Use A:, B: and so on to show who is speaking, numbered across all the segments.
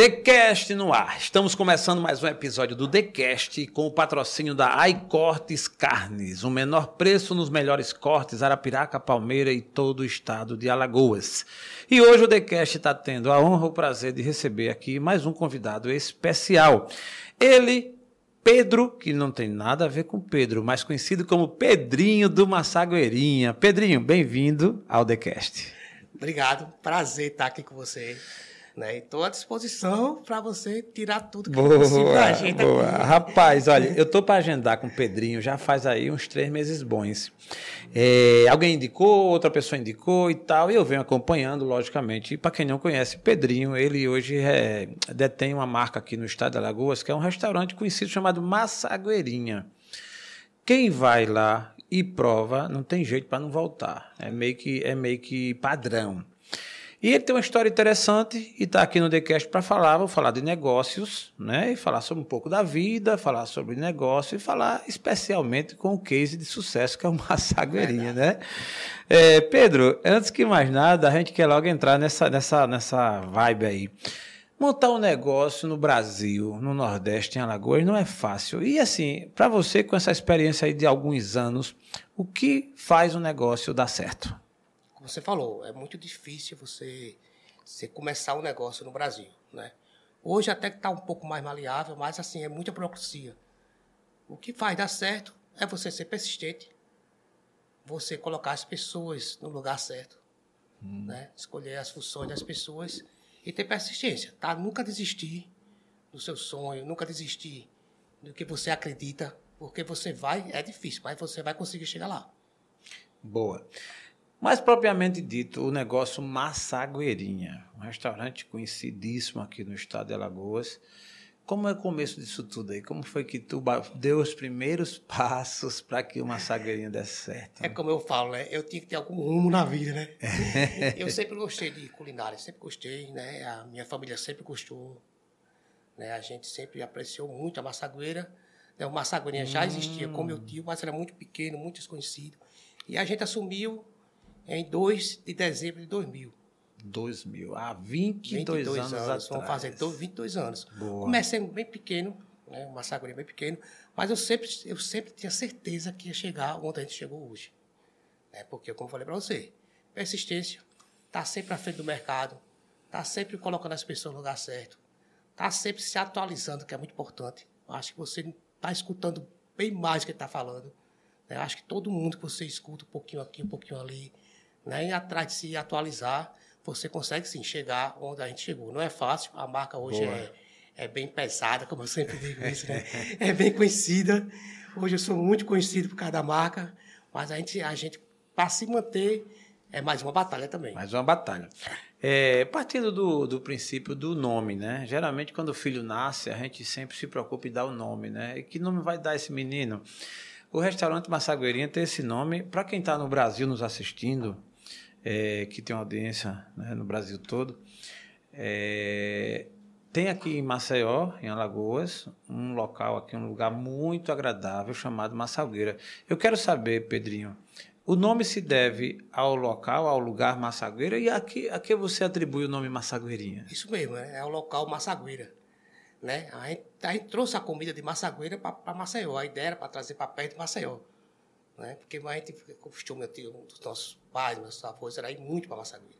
A: TheCast no ar. Estamos começando mais um episódio do TheCast com o patrocínio da iCortes Carnes, o menor preço nos melhores cortes Arapiraca, Palmeira e todo o estado de Alagoas. E hoje o TheCast está tendo a honra e o prazer de receber aqui mais um convidado especial. Ele, Pedro, que não tem nada a ver com Pedro, mas conhecido como Pedrinho do Massagueirinha. Pedrinho, bem-vindo ao TheCast.
B: Obrigado, prazer estar aqui com você. Né? Estou à disposição para você tirar tudo que
A: boa,
B: possível da gente
A: boa.
B: aqui.
A: Rapaz, olha, eu tô para agendar com o Pedrinho já faz aí uns três meses bons. É, alguém indicou, outra pessoa indicou e tal, e eu venho acompanhando, logicamente. E para quem não conhece, Pedrinho, ele hoje é, detém uma marca aqui no estado de Alagoas, que é um restaurante conhecido chamado Massagueirinha. Quem vai lá e prova, não tem jeito para não voltar. É meio que, é meio que padrão. E ele tem uma história interessante e está aqui no TheCast para falar. Vou falar de negócios, né? E falar sobre um pouco da vida, falar sobre negócio e falar especialmente com o case de sucesso que é o Massagueirinha, né? É, Pedro, antes que mais nada, a gente quer logo entrar nessa, nessa, nessa vibe aí. Montar um negócio no Brasil, no Nordeste, em Alagoas, não é fácil. E assim, para você, com essa experiência aí de alguns anos, o que faz um negócio dar certo?
B: Como você falou, é muito difícil você, você começar um negócio no Brasil. Né? Hoje até que está um pouco mais maleável, mas assim, é muita burocracia. O que faz dar certo é você ser persistente, você colocar as pessoas no lugar certo, hum. né? escolher as funções das pessoas e ter persistência, tá? Nunca desistir do seu sonho, nunca desistir do que você acredita, porque você vai, é difícil, mas você vai conseguir chegar lá.
A: Boa. Mais propriamente dito, o negócio Massagueirinha, um restaurante conhecidíssimo aqui no estado de Alagoas. Como é o começo disso tudo aí? Como foi que tu deu os primeiros passos para que o Massagueirinha desse certo?
B: É como eu falo, né? Eu tinha que ter algum rumo na vida, né? eu sempre gostei de culinária, sempre gostei, né? A minha família sempre gostou. Né? A gente sempre apreciou muito a massagueira. Né? O massagueirinha hum. já existia com meu tio, mas era muito pequeno, muito desconhecido. E a gente assumiu em 2 de dezembro de 2000.
A: 2000, há 22, 22 anos, anos atrás.
B: Vamos fazer 22 anos. Boa. Comecei bem pequeno, né, uma saguinha bem pequeno, mas eu sempre, eu sempre tinha certeza que ia chegar onde a gente chegou hoje. Né, porque, como eu falei para você, persistência, tá sempre à frente do mercado, tá sempre colocando as pessoas no lugar certo, tá sempre se atualizando, que é muito importante. Eu acho que você está escutando bem mais do que está falando. Né? Eu acho que todo mundo que você escuta um pouquinho aqui, um pouquinho ali, né? E atrás de se atualizar, você consegue sim chegar onde a gente chegou. Não é fácil, a marca hoje é, é bem pesada, como eu sempre digo isso, né? é bem conhecida. Hoje eu sou muito conhecido por cada marca, mas a gente, a gente para se manter, é mais uma batalha também.
A: Mais uma batalha. É, partindo do, do princípio do nome, né? Geralmente, quando o filho nasce, a gente sempre se preocupa em dar o nome, né? E que nome vai dar esse menino? O restaurante Massagueirinha tem esse nome. Para quem está no Brasil nos assistindo, é, que tem audiência né, no Brasil todo. É, tem aqui em Maceió, em Alagoas, um local aqui, um lugar muito agradável chamado Massagueira. Eu quero saber, Pedrinho, o nome se deve ao local, ao lugar Massagueira, e a que, a que você atribui o nome Massagueirinha?
B: Isso mesmo, é, é o local Massagueira. Né? A, gente, a gente trouxe a comida de Massagueira para Maceió, a ideia era para trazer para perto de Maceió. Né? Porque a gente costume, um dos nossos pais, meus avós, era ir muito para Massagueira.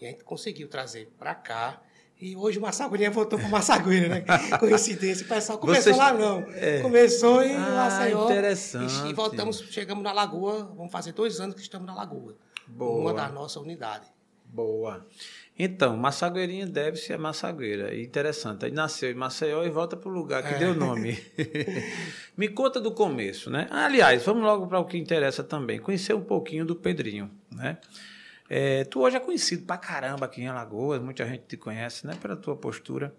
B: E a gente conseguiu trazer para cá. E hoje o Massagueirinha voltou para Massagueira, né? Coincidência. O pessoal começou Vocês... lá, não. É. Começou em ah, Maceió.
A: interessante.
B: E, voltamos, chegamos na Lagoa. Vamos fazer dois anos que estamos na Lagoa. Boa. Uma da nossa unidade.
A: Boa. Então, Massagueirinha deve ser Massagueira. Interessante. Aí nasceu em Maceió e volta para o lugar que é. deu o nome. Me conta do começo, né? Aliás, vamos logo para o que interessa também. Conhecer um pouquinho do Pedrinho, né? É, tu hoje é conhecido pra caramba aqui em Alagoas, muita gente te conhece, né? Pela tua postura.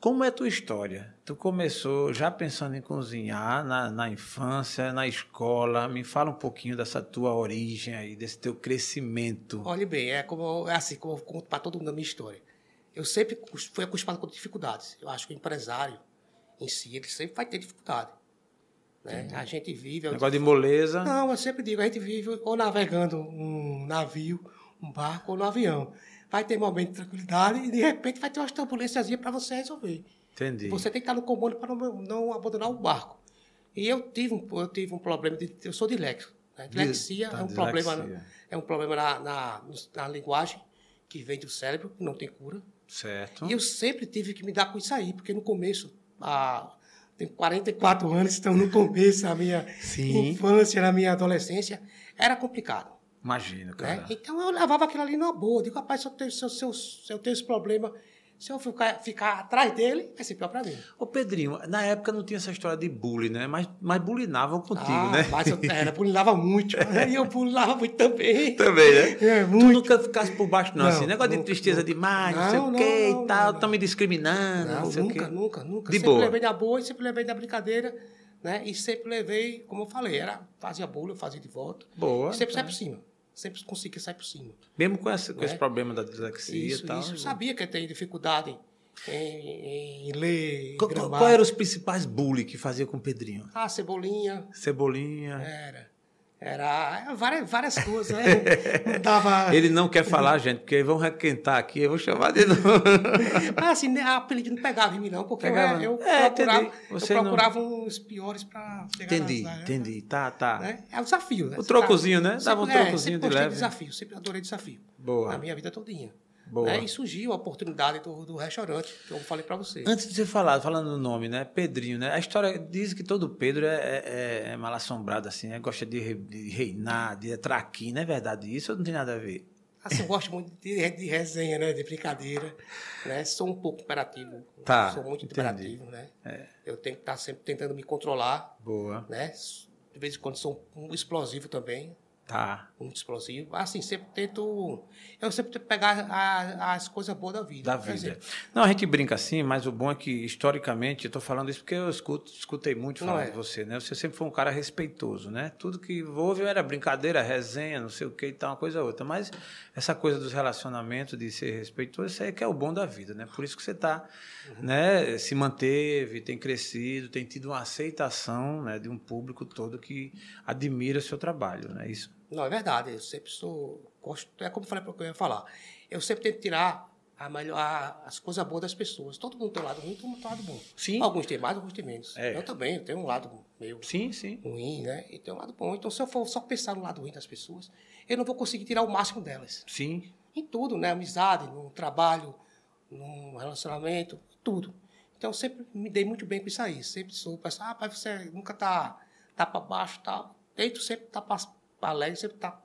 A: Como é a tua história? Tu começou já pensando em cozinhar na, na infância, na escola. Me fala um pouquinho dessa tua origem aí, desse teu crescimento.
B: Olha bem, é como é assim, como eu conto para todo mundo a minha história. Eu sempre fui acostumado com dificuldades. Eu acho que o empresário em si, ele sempre vai ter dificuldade. Né? A gente vive...
A: Negócio de moleza.
B: Não, eu sempre digo, a gente vive ou navegando um navio, um barco ou no avião vai ter momento de tranquilidade e de repente vai ter umas turbulências para você resolver.
A: Entendi.
B: Você tem que estar no comando para não, não abandonar o barco. E eu tive um, eu tive um problema, de, eu sou disléxico. Né? Dislexia
A: Tá,
B: é um
A: dislexia.
B: problema, é um problema na, na, na linguagem que vem do cérebro, que não tem cura.
A: Certo.
B: E eu sempre tive que me dar com isso aí, porque no começo, a, tenho 44 anos, então no começo da minha
A: Sim.
B: infância, na minha adolescência, era complicado.
A: Imagina,
B: Né?
A: cara.
B: Então eu levava aquilo ali numa boa. Digo, rapaz, se eu tenho, se eu, se eu, se eu tenho esse problema, se eu ficar, ficar atrás dele, vai ser pior para mim.
A: Ô, Pedrinho, na época não tinha essa história de bullying, né? Mas, mas bulinavam contigo,
B: ah,
A: né?
B: Mas eu era, bulinava muito. e eu bulinava muito também.
A: Também, né?
B: É,
A: Tu
B: muito.
A: nunca ficasse por baixo, não,
B: Não,
A: assim. Negócio de
B: nunca,
A: tristeza
B: nunca.
A: demais, não,
B: Não,
A: sei o
B: não,
A: quê
B: não,
A: e tal. Estão me discriminando, não, sei o
B: nunca,
A: quê.
B: nunca, nunca.
A: De
B: sempre
A: boa.
B: levei na boa e sempre levei na brincadeira, né? E sempre levei, como eu falei, era, fazia bullying, eu fazia de volta.
A: Boa.
B: E sempre
A: tá.
B: sai por cima. Sempre conseguia sair por cima.
A: Mesmo com, esse, com
B: Né?
A: esse problema da dislexia
B: Isso,
A: e tal.
B: isso. Eu sabia que tenho dificuldade em, em ler,
A: qual, qual eram os principais bullying que fazia com o Pedrinho?
B: Ah, cebolinha,
A: Cebolinha.
B: era. Era várias, várias coisas, né? Não dava...
A: Ele não quer falar, gente, porque vão requentar aqui, eu vou chamar de novo.
B: Mas assim, a apelido não pegava em mim, não, porque
A: Pegava,
B: eu, eu.
A: É,
B: procurava,
A: entendi.
B: eu
A: Você não-
B: procurava uns piores para chegar
A: Entendi,
B: nas- né?
A: entendi. Tá, tá.
B: Né? É um desafio, né?
A: O
B: Você
A: trocozinho, né? Dava um
B: é,
A: trocozinho
B: sempre
A: de
B: gostei
A: leve.
B: desafio, sempre adorei desafio.
A: Boa.
B: Na minha vida todinha. Né? E surgiu a oportunidade do, do restaurante, que eu falei para você.
A: Antes de você falar, falando do nome, né? Pedrinho, né? A história diz que todo Pedro é, é, é mal assombrado, assim, né? Gosta de, re- de reinar, de é verdade isso ou não tem nada a ver?
B: Assim, eu gosto muito de, de resenha, né? De brincadeira. Né? Sou um pouco imperativo.
A: Tá,
B: Sou muito
A: entendi.
B: imperativo, né? Eu tenho que estar sempre tentando me controlar,
A: Boa.
B: né? De vez em quando sou um explosivo também.
A: Tá.
B: muito explosivo. Assim, sempre tento. Eu sempre tento pegar a- as coisas boas da vida.
A: Da vida.
B: exemplo,
A: Não, a gente brinca assim, mas o bom é que, historicamente, eu estou falando isso porque eu escuto, escutei muito falar
B: é.
A: de você, né? Você sempre foi um cara respeitoso, né? Tudo que houve era brincadeira, resenha, não sei o que e tal, uma coisa ou outra. Mas essa coisa dos relacionamentos, de ser respeitoso, isso aí que é o bom da vida, né? Por isso que você está,
B: Uhum.
A: né? Se manteve, tem crescido, tem tido uma aceitação né, de um público todo que admira o seu trabalho, não é isso?
B: Não, é verdade. Eu sempre sou. Gosto, é como eu falei para eu ia falar. Eu sempre tento tirar a melhor, a- as coisas boas das pessoas. Todo mundo tem um lado ruim, todo mundo tem um lado bom.
A: Sim.
B: Alguns têm mais, alguns têm menos.
A: É.
B: Eu também, eu tenho um lado meio
A: Sim, sim.
B: ruim, né? E tem um lado bom. Então, se eu for só pensar no lado ruim das pessoas, eu não vou conseguir tirar o máximo delas.
A: Sim.
B: em tudo, né? Amizade, no trabalho, no relacionamento, tudo. Então, eu sempre me dei muito bem com isso aí. Sempre sou, pensar, ah, pai, você nunca tá, tá para baixo, tá. Tento sempre tá para alegre, sempre tá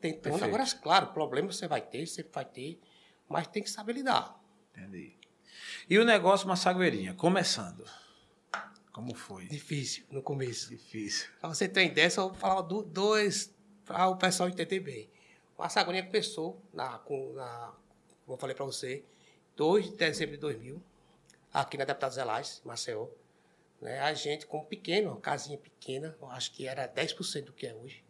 B: tentando.
A: Perfeito.
B: Agora, claro, problema você vai ter, sempre vai ter, mas tem que saber lidar.
A: Entendi. E o negócio Massagueirinha, começando. Como foi?
B: Difícil no começo.
A: Difícil.
B: Para você ter uma ideia, só vou falar do- dois para o pessoal entender bem. A Sagoninha começou, na, na, como eu falei para você, 2 de dezembro de 2000, aqui na Deputado Zelais, Maceió. Né? A gente, como pequeno, uma casinha pequena, eu acho que era 10% do que é hoje,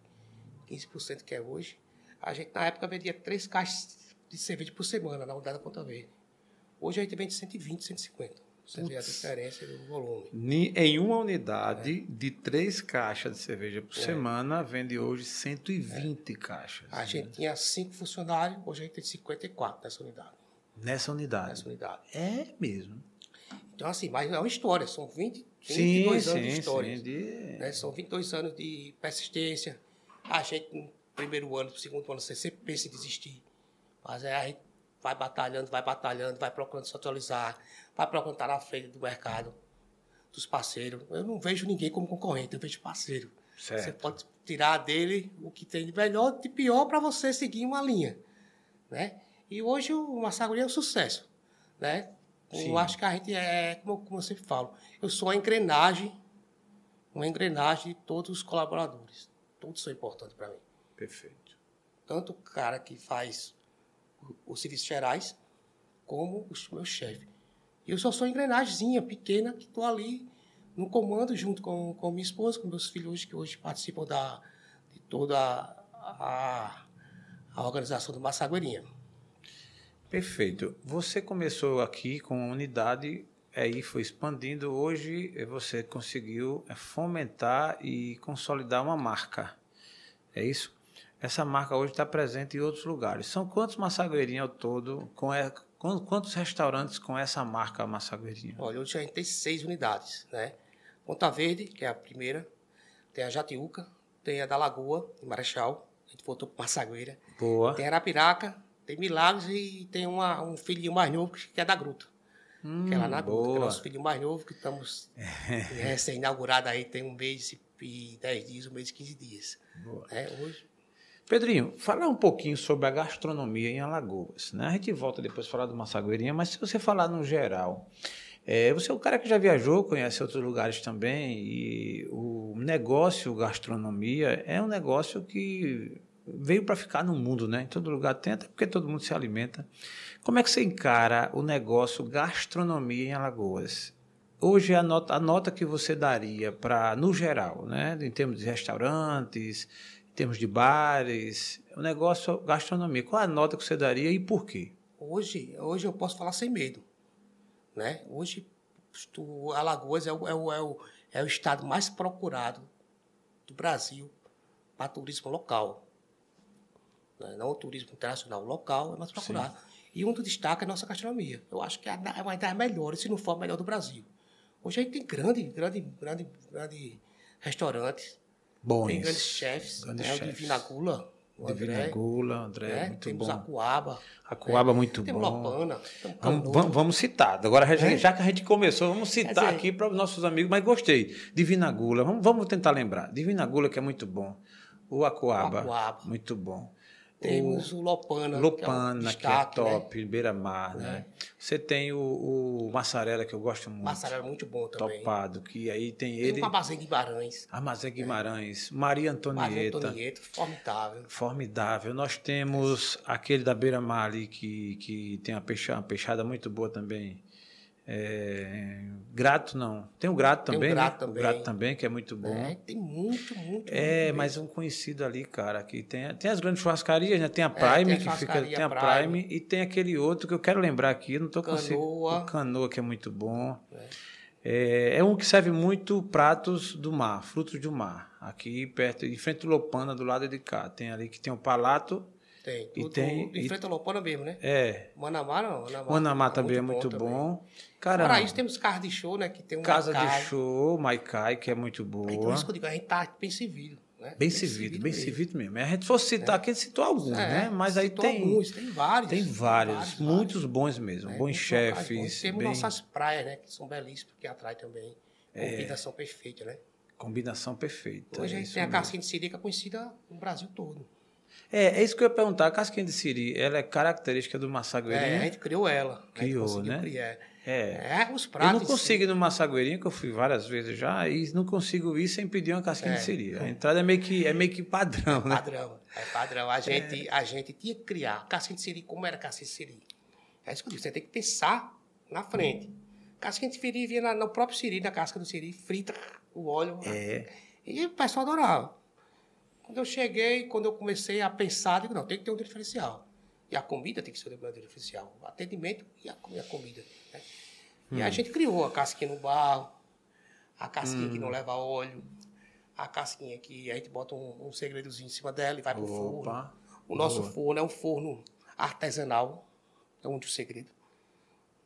B: 15% do que é hoje. A gente, na época, vendia três caixas de cerveja por semana na unidade da Ponta Verde. Hoje a gente vende 120, 150. Você vê a diferença do volume.
A: Em uma unidade de três caixas de cerveja
B: É.
A: por semana, vende hoje 120 caixas.
B: A gente tinha cinco funcionários, hoje a gente tem 54 nessa unidade.
A: Nessa unidade.
B: Nessa unidade.
A: É mesmo.
B: Então, assim, mas é uma história, são 20,
A: Sim,
B: 22 anos
A: sim,
B: de história.
A: sim. de-
B: né? São 22 anos de persistência. A gente, no primeiro ano, no segundo ano, você sempre pensa em desistir. Mas aí a gente vai batalhando, vai batalhando, vai procurando se atualizar, vai procurando estar na frente do mercado, dos parceiros. Eu não vejo ninguém como concorrente, eu vejo parceiro.
A: Certo.
B: Você pode tirar dele o que tem de melhor, de pior, para você seguir uma linha. Né? E hoje o Massagurinha é um sucesso. Né?
A: Sim.
B: Eu acho que a gente é, como, eu- como eu sempre falo, eu sou a engrenagem, uma engrenagem de todos os colaboradores. Todos são importantes para mim.
A: Perfeito.
B: Tanto o cara que faz os serviços gerais, como o meu chefe. E eu só sou engrenagemzinha pequena que estou ali no comando junto com, com minha esposa, com meus filhos que hoje participam da, de toda a, a organização do Massagueirinha.
A: Perfeito. Você começou aqui com uma unidade, aí foi expandindo. Hoje eh, você conseguiu eh, fomentar e consolidar uma marca. É isso? essa marca hoje está presente em outros lugares. São quantos massagueirinhos ao todo? Com é, quantos restaurantes com essa marca massagueirinha?
B: Olha, hoje a gente tem seis unidades, né? Ponta Verde, que é a primeira, tem a Jatiuca, tem a da Lagoa, em Marechal, a gente voltou para Massagueira.
A: Boa.
B: Tem Arapiraca, tem Milagres e tem uma, um filhinho mais novo que é da Gruta. Hum, que é lá na Gruta, que é nosso filho mais novo, que estamos recém-inaugurado aí, tem um mês e dez dias, um mês e quinze dias. Boa. É, hoje
A: Pedrinho, fala um pouquinho sobre a gastronomia em Alagoas. Né? A gente volta depois a falar do Massagueirinha, mas se você falar no geral, é, você é um cara que já viajou, conhece outros lugares também, e o negócio gastronomia é um negócio que veio para ficar no mundo, né? Em todo lugar tem, até porque todo mundo se alimenta. Como é que você encara o negócio gastronomia em Alagoas? Hoje a nota, a nota que você daria para, no geral, né? Em termos de restaurantes, termos de bares, o negócio gastronomia. Qual a nota que você daria e por quê?
B: Hoje, hoje eu posso falar sem medo. Né? Hoje, o Alagoas é o, é, o, é, o, é o estado mais procurado do Brasil para turismo local. Né? Não o turismo internacional, o local é mais procurado. Sim. E um dos destaques é a nossa gastronomia. Eu acho que é uma das melhores, se não for a melhor do Brasil. Hoje a gente tem grande, grande, grande, grande restaurantes
A: Bons.
B: Tem grandes chefes, grandes né? chefes. O Divina Gula. O André,
A: Divina Gula, André, né? muito
B: Temos
A: bom.
B: a Coaba.
A: A Coaba, né? muito
B: Temos
A: bom.
B: Lopana.
A: Vamos, vamos, vamos, citar. Agora, é? já que a gente começou, vamos citar dizer, aqui para os nossos amigos. Mas gostei. Divina Gula, vamos, vamos tentar lembrar. Divina Gula, que é muito bom. O Acuaba, Acuaba. muito bom.
B: Temos o, o Lopana.
A: Lopana, que é, um destaque, que é top, né? Beira-Mar, né? né? Você tem o, o Massarela, que eu gosto muito.
B: Massarela é muito bom também.
A: Topado, que aí tem,
B: tem
A: ele...
B: Tem o Armazém Guimarães.
A: Armazém Guimarães. Né? Maria Antonieta. Maria
B: Antonieta, formidável.
A: Formidável. Nós temos é. aquele da Beira-Mar ali, que, que tem uma peixada, uma peixada muito boa também. É, grato não. Tem o grato também. Tem o
B: grato,
A: né?
B: também.
A: O grato também, que é muito bom. É,
B: tem muito, muito.
A: É,
B: muito
A: mas um conhecido ali, cara, que tem, tem as grandes churrascarias, né? Tem a Prime, é, tem a que fica. Tem a Prime, Prime, e tem aquele outro que eu quero lembrar aqui, não tô conseguindo. O canoa, que é muito bom. É. é. um que serve muito pratos do mar, frutos do mar. Aqui perto, em frente do Lopana, do lado de cá. Tem ali que tem o Palato
B: tem. E tem de frente ao Lopana mesmo, né?
A: É.
B: Manamá não. Manamá,
A: Manamá também é muito, é bom. bom.
B: Caramba. Fora isso, temos casa de show, né? Que tem um
A: Casa Maicai. de show, Maicai, que é muito boa.
B: Então, isso que eu digo, a gente tá bem servido. Né?
A: Bem, bem servido, bem servido mesmo. mesmo. A gente fosse citar é. aqui, a gente citou alguns, é, né? Mas aí tem.
B: Alguns, tem vários.
A: Tem vários, vários muitos bons mesmo. É, bons chefes.
B: Temos bem... nossas praias, né? Que são belíssimas, porque atrai também. É. Combinação perfeita, né?
A: Combinação perfeita.
B: Hoje a gente tem mesmo. a casquinha de sirica conhecida no Brasil todo.
A: É, é isso que eu ia perguntar. A casquinha de siri, ela é característica do massagueirinho? É,
B: a gente criou ela.
A: Criou, né?
B: Criar.
A: É.
B: é, os pratos.
A: Eu não consigo ir no massagueirinho, que eu fui várias vezes já, e não consigo ir sem pedir uma casquinha é. de siri. A entrada é meio que, é meio que padrão,
B: é
A: né?
B: Padrão, é padrão. A gente, é. a gente tinha que criar casquinha de siri, como era casquinha de siri. É isso que eu digo, você tem que pensar na frente. Casquinha de siri vinha no próprio siri, na casca do siri, frita o óleo.
A: É.
B: E o pessoal adorava. Quando eu cheguei, quando eu comecei a pensar, digo, não, tem que ter um diferencial. E a comida tem que ser um diferencial. O atendimento e a, e a comida. Né? Hum. E a hum. gente criou a casquinha no barro, a casquinha hum. que não leva óleo, a casquinha que a gente bota um, um segredozinho em cima dela e vai para o forno. O nosso Boa. forno é um forno artesanal, é um dos segredos.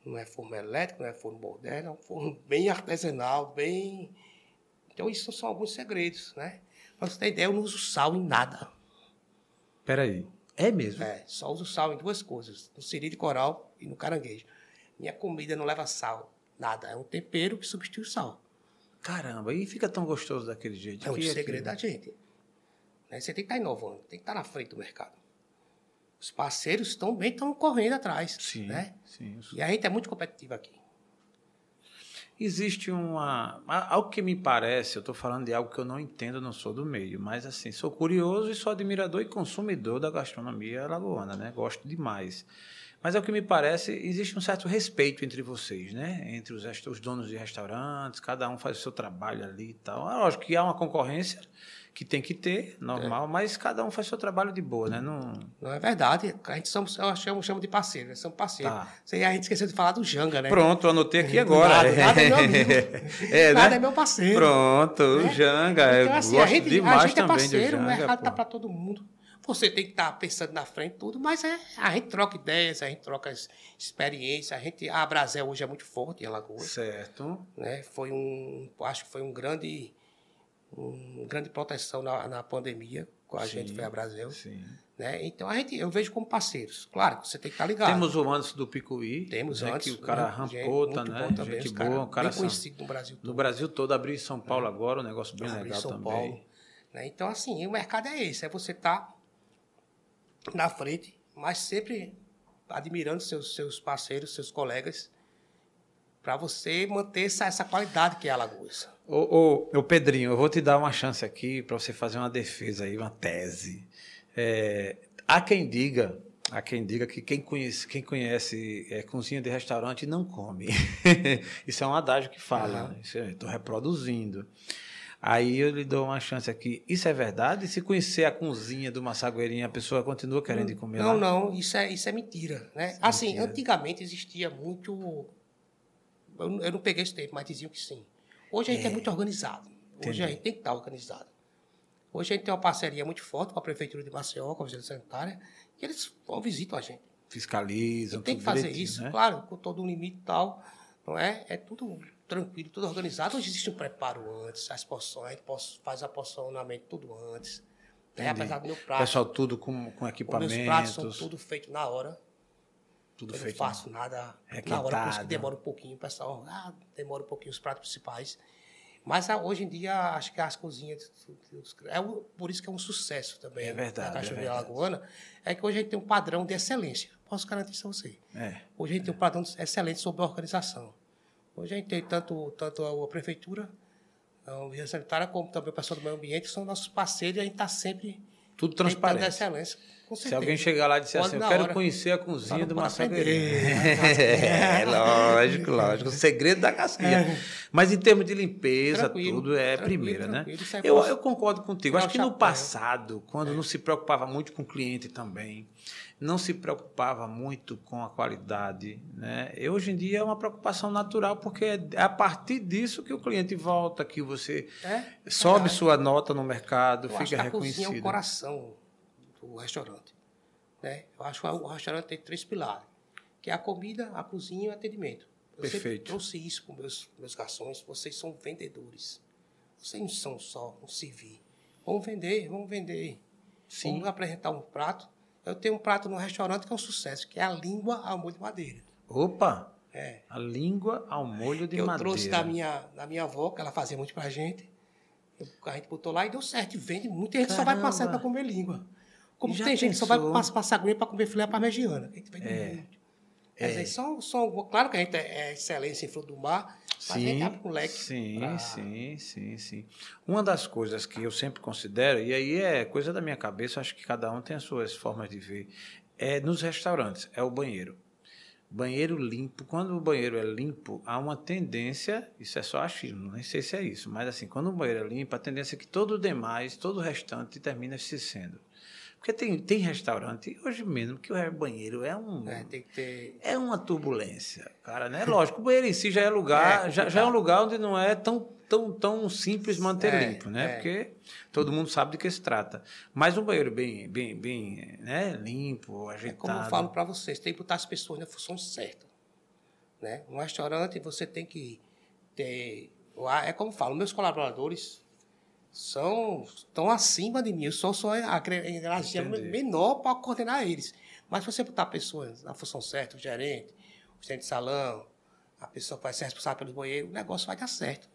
B: Não é forno elétrico, não é forno moderno, é um forno bem artesanal, bem... Então, isso são alguns segredos, né? Pra você ter ideia, eu não uso sal em nada.
A: Peraí. É mesmo?
B: É, só uso sal em duas coisas: no siri de coral e no caranguejo. Minha comida não leva sal, nada. É um tempero que substitui o sal.
A: Caramba, e fica tão gostoso daquele jeito.
B: É um segredo da gente. Né, você tem que estar tá inovando, tem que estar tá na frente do mercado. Os parceiros também estão correndo atrás.
A: Sim,
B: né?
A: sim.
B: E a gente é muito competitivo aqui
A: existe uma. Algo que me parece, eu estou falando de algo que eu não entendo, não sou do meio, mas assim, sou curioso e sou admirador e consumidor da gastronomia lagoana, né? Gosto demais. Mas é o que me parece, existe um certo respeito entre vocês, né? Entre os, os donos de restaurantes, cada um faz o seu trabalho ali e tal. É lógico que há uma concorrência, que tem que ter, normal, é. mas cada um faz seu trabalho de boa, né? Não,
B: não é verdade. A gente somos, eu chamo, chamo de parceiro, né? Somos parceiros. Tá. A gente esqueceu de falar do Janga, né?
A: Pronto, anotei aqui agora.
B: Nada, nada é meu amigo.
A: é,
B: nada
A: né?
B: é meu parceiro.
A: Né? Pronto, o Janga. Então, assim, eu gosto a gente, demais a gente é parceiro, o mercado
B: está para todo mundo. Você tem que estar tá pensando na frente tudo, mas é, a gente troca ideias, a gente troca experiências, a gente a Brasil hoje é muito forte em Alagoas.
A: Certo.
B: Né? Foi um, acho que foi um grande um grande proteção na, na pandemia com a sim, gente foi a Brasil. Sim. Né? Então a gente, eu vejo como parceiros. Claro você tem que estar ligado.
A: Temos o Anderson do Picuí.
B: Temos
A: né,
B: antes.
A: Que o cara rampou, tá, né? Também, gente boa, um cara
B: bem conhecido no Brasil todo.
A: No Brasil todo, abriu em São Paulo é. agora, um negócio bem legal São também. Paulo.
B: Né? Então, assim, o mercado é esse, é você estar tá na frente, mas sempre admirando seus, seus parceiros, seus colegas, para você manter essa, essa qualidade que é a Alagoas.
A: Ô, ô, ô, Pedrinho, eu vou te dar uma chance aqui para você fazer uma defesa aí, uma tese. É, há quem diga, há quem diga que quem conhece, quem conhece é, cozinha de restaurante não come. Isso é um adágio que fala, uhum. estou reproduzindo. Aí eu lhe dou uma chance aqui. Isso é verdade? Se conhecer a cozinha do Massagueirinha, a pessoa continua querendo comer
B: não,
A: lá?
B: Não, não. Isso é, isso é mentira. Né? É assim, mentira. antigamente existia muito... Eu, eu, não peguei esse tempo, mas diziam que sim. Hoje a gente é, é muito organizado. Hoje Entendi. a gente tem que estar organizado. Hoje a gente tem uma parceria muito forte com a Prefeitura de Maceió, com a Vigilância Sanitária, e eles vão visitam a gente.
A: Fiscalizam,
B: e tem que fazer isso, né? claro, com todo um limite e tal. Não é? É tudo tranquilo, tudo organizado. Hoje existe um preparo antes, as porções, faz a porcionamento tudo antes. Né? Apesar do meu prato.
A: Pessoal, tudo com, com equipamentos. Os meus pratos
B: são tudo feito na hora.
A: Tudo
B: eu
A: feito.
B: não faço nada na hora, por isso que demora um pouquinho, pessoal. Ah, demora um pouquinho os pratos principais. Mas ah, hoje em dia, acho que as cozinhas. É por isso que é um sucesso também.
A: É verdade.
B: A Cachoeira
A: é
B: Alagoana. É que hoje a gente tem um padrão de excelência. Posso garantir isso a você. É. Hoje a gente tem um padrão excelente sobre a organização. Hoje a gente tem tanto, tanto a prefeitura, a Vigilância Sanitária, como também o pessoal do meio ambiente, que são nossos parceiros e a gente está sempre.
A: Tudo transparente.
B: excelência.
A: Se alguém chegar lá e disser assim, eu quero hora. conhecer a cozinha do Massagueirinha. é, lógico, lógico. O segredo da casquinha. É. Mas em termos de limpeza, tranquilo, tudo é primeira, né? É eu, eu concordo contigo. Acho que no passado, quando é. não se preocupava muito com o cliente também, não se preocupava muito com a qualidade. Né? E hoje em dia é uma preocupação natural, porque é a partir disso que o cliente volta, que você é, sobe sua nota no mercado, Eu fica reconhecido. A cozinha é
B: o coração do restaurante. Né? Eu acho que o restaurante tem três pilares, que é a comida, a cozinha e o atendimento. Eu
A: Perfeito.
B: trouxe isso para meus, meus garçons, vocês são vendedores. Vocês não são só um servir. Vamos vender, vamos vender. Sim. Vamos apresentar um prato eu tenho um prato no restaurante que é um sucesso, que é a língua ao molho de madeira.
A: Opa! É. A língua ao molho de
B: eu
A: madeira.
B: Eu trouxe da minha, da minha avó, que ela fazia muito pra gente. Eu, a gente botou lá e deu certo. Vende. Muita gente Caramba. só vai passar para comer língua. Como tem gente que só vai passar aguinha para comer filé parmegiana. A gente vende é. muito. É. Mas só, só, claro que a gente é, é excelência em fruto do mar,
A: sim, sim, pra... sim, sim, sim. Uma das coisas que eu sempre considero, e aí é coisa da minha cabeça, acho que cada um tem as suas formas de ver, é nos restaurantes, é o banheiro. Banheiro limpo, quando o banheiro é limpo, há uma tendência, isso é só achismo, nem sei se é isso, mas assim, quando o banheiro é limpo, a tendência é que todo o demais, todo o restante termina se sendo. Porque tem, tem restaurante, hoje mesmo, que o banheiro é um.
B: É, tem que ter...
A: é uma turbulência, cara, né? Lógico, o banheiro em si já é lugar, é, já, já, é um lugar onde não é tão, tão, tão simples manter é, limpo, né? É. Porque todo mundo sabe de que se trata. Mas um banheiro bem, bem, bem né? limpo, ajeitado. É
B: como eu falo para vocês, tem que botar as pessoas na função certa. Né? Um restaurante você tem que ter. É como eu falo, meus colaboradores são estão acima de mim. Eu sou só a energia menor para coordenar eles. Mas se você botar pessoas na função certa, o gerente, o centro de salão, a pessoa que vai ser responsável pelo banheiro, o negócio vai dar certo.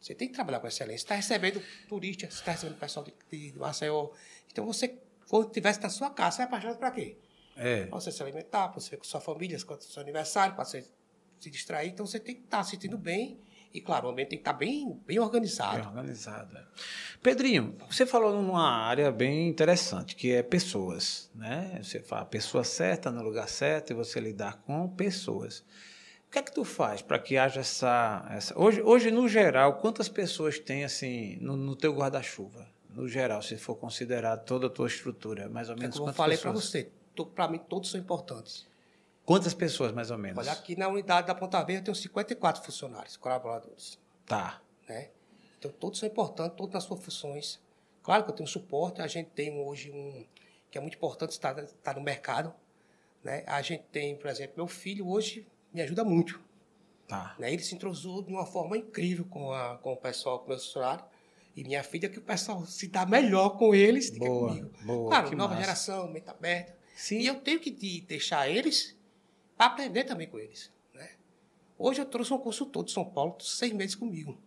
B: Você tem que trabalhar com excelência. Você está recebendo turistas, você está recebendo pessoal de, de Maceió. Então, você, quando estivesse na sua casa, você vai apaixonado para quê?
A: É.
B: Para você se alimentar, para você ver com sua família, com seu aniversário, para você se distrair. Então, você tem que estar tá se sentindo bem e, claro, o ambiente tem que estar bem, bem organizado.
A: Bem organizado. É. Pedrinho, você falou numa área bem interessante, que é pessoas. Né? Você fala a pessoa certa no lugar certo e você lidar com pessoas. O que é que tu faz para que haja essa, essa... Hoje, hoje, no geral, quantas pessoas tem assim no, no teu guarda-chuva? No geral, se for considerar toda a tua estrutura, mais ou é menos é como
B: eu falei para você, para mim todos são importantes.
A: Quantas pessoas, mais ou menos?
B: Olha, aqui na unidade da Ponta Verde eu tenho 54 funcionários, colaboradores.
A: Tá.
B: Né? Então, todos são importantes, todas as suas funções. Claro que eu tenho suporte, a gente tem hoje um... que é muito importante estar, estar no mercado. Né? A gente tem, por exemplo, meu filho hoje me ajuda muito.
A: Tá.
B: Né? Ele se introduziu de uma forma incrível com, a, com o pessoal, com o meu funcionário. E minha filha, que o pessoal se dá melhor com eles do que
A: Boa,
B: comigo.
A: boa,
B: claro,
A: que
B: nova
A: massa.
B: geração, mente aberta.
A: Sim.
B: E eu tenho que de- deixar eles aprender também com eles. Né? Hoje eu trouxe um consultor de São Paulo, seis meses comigo.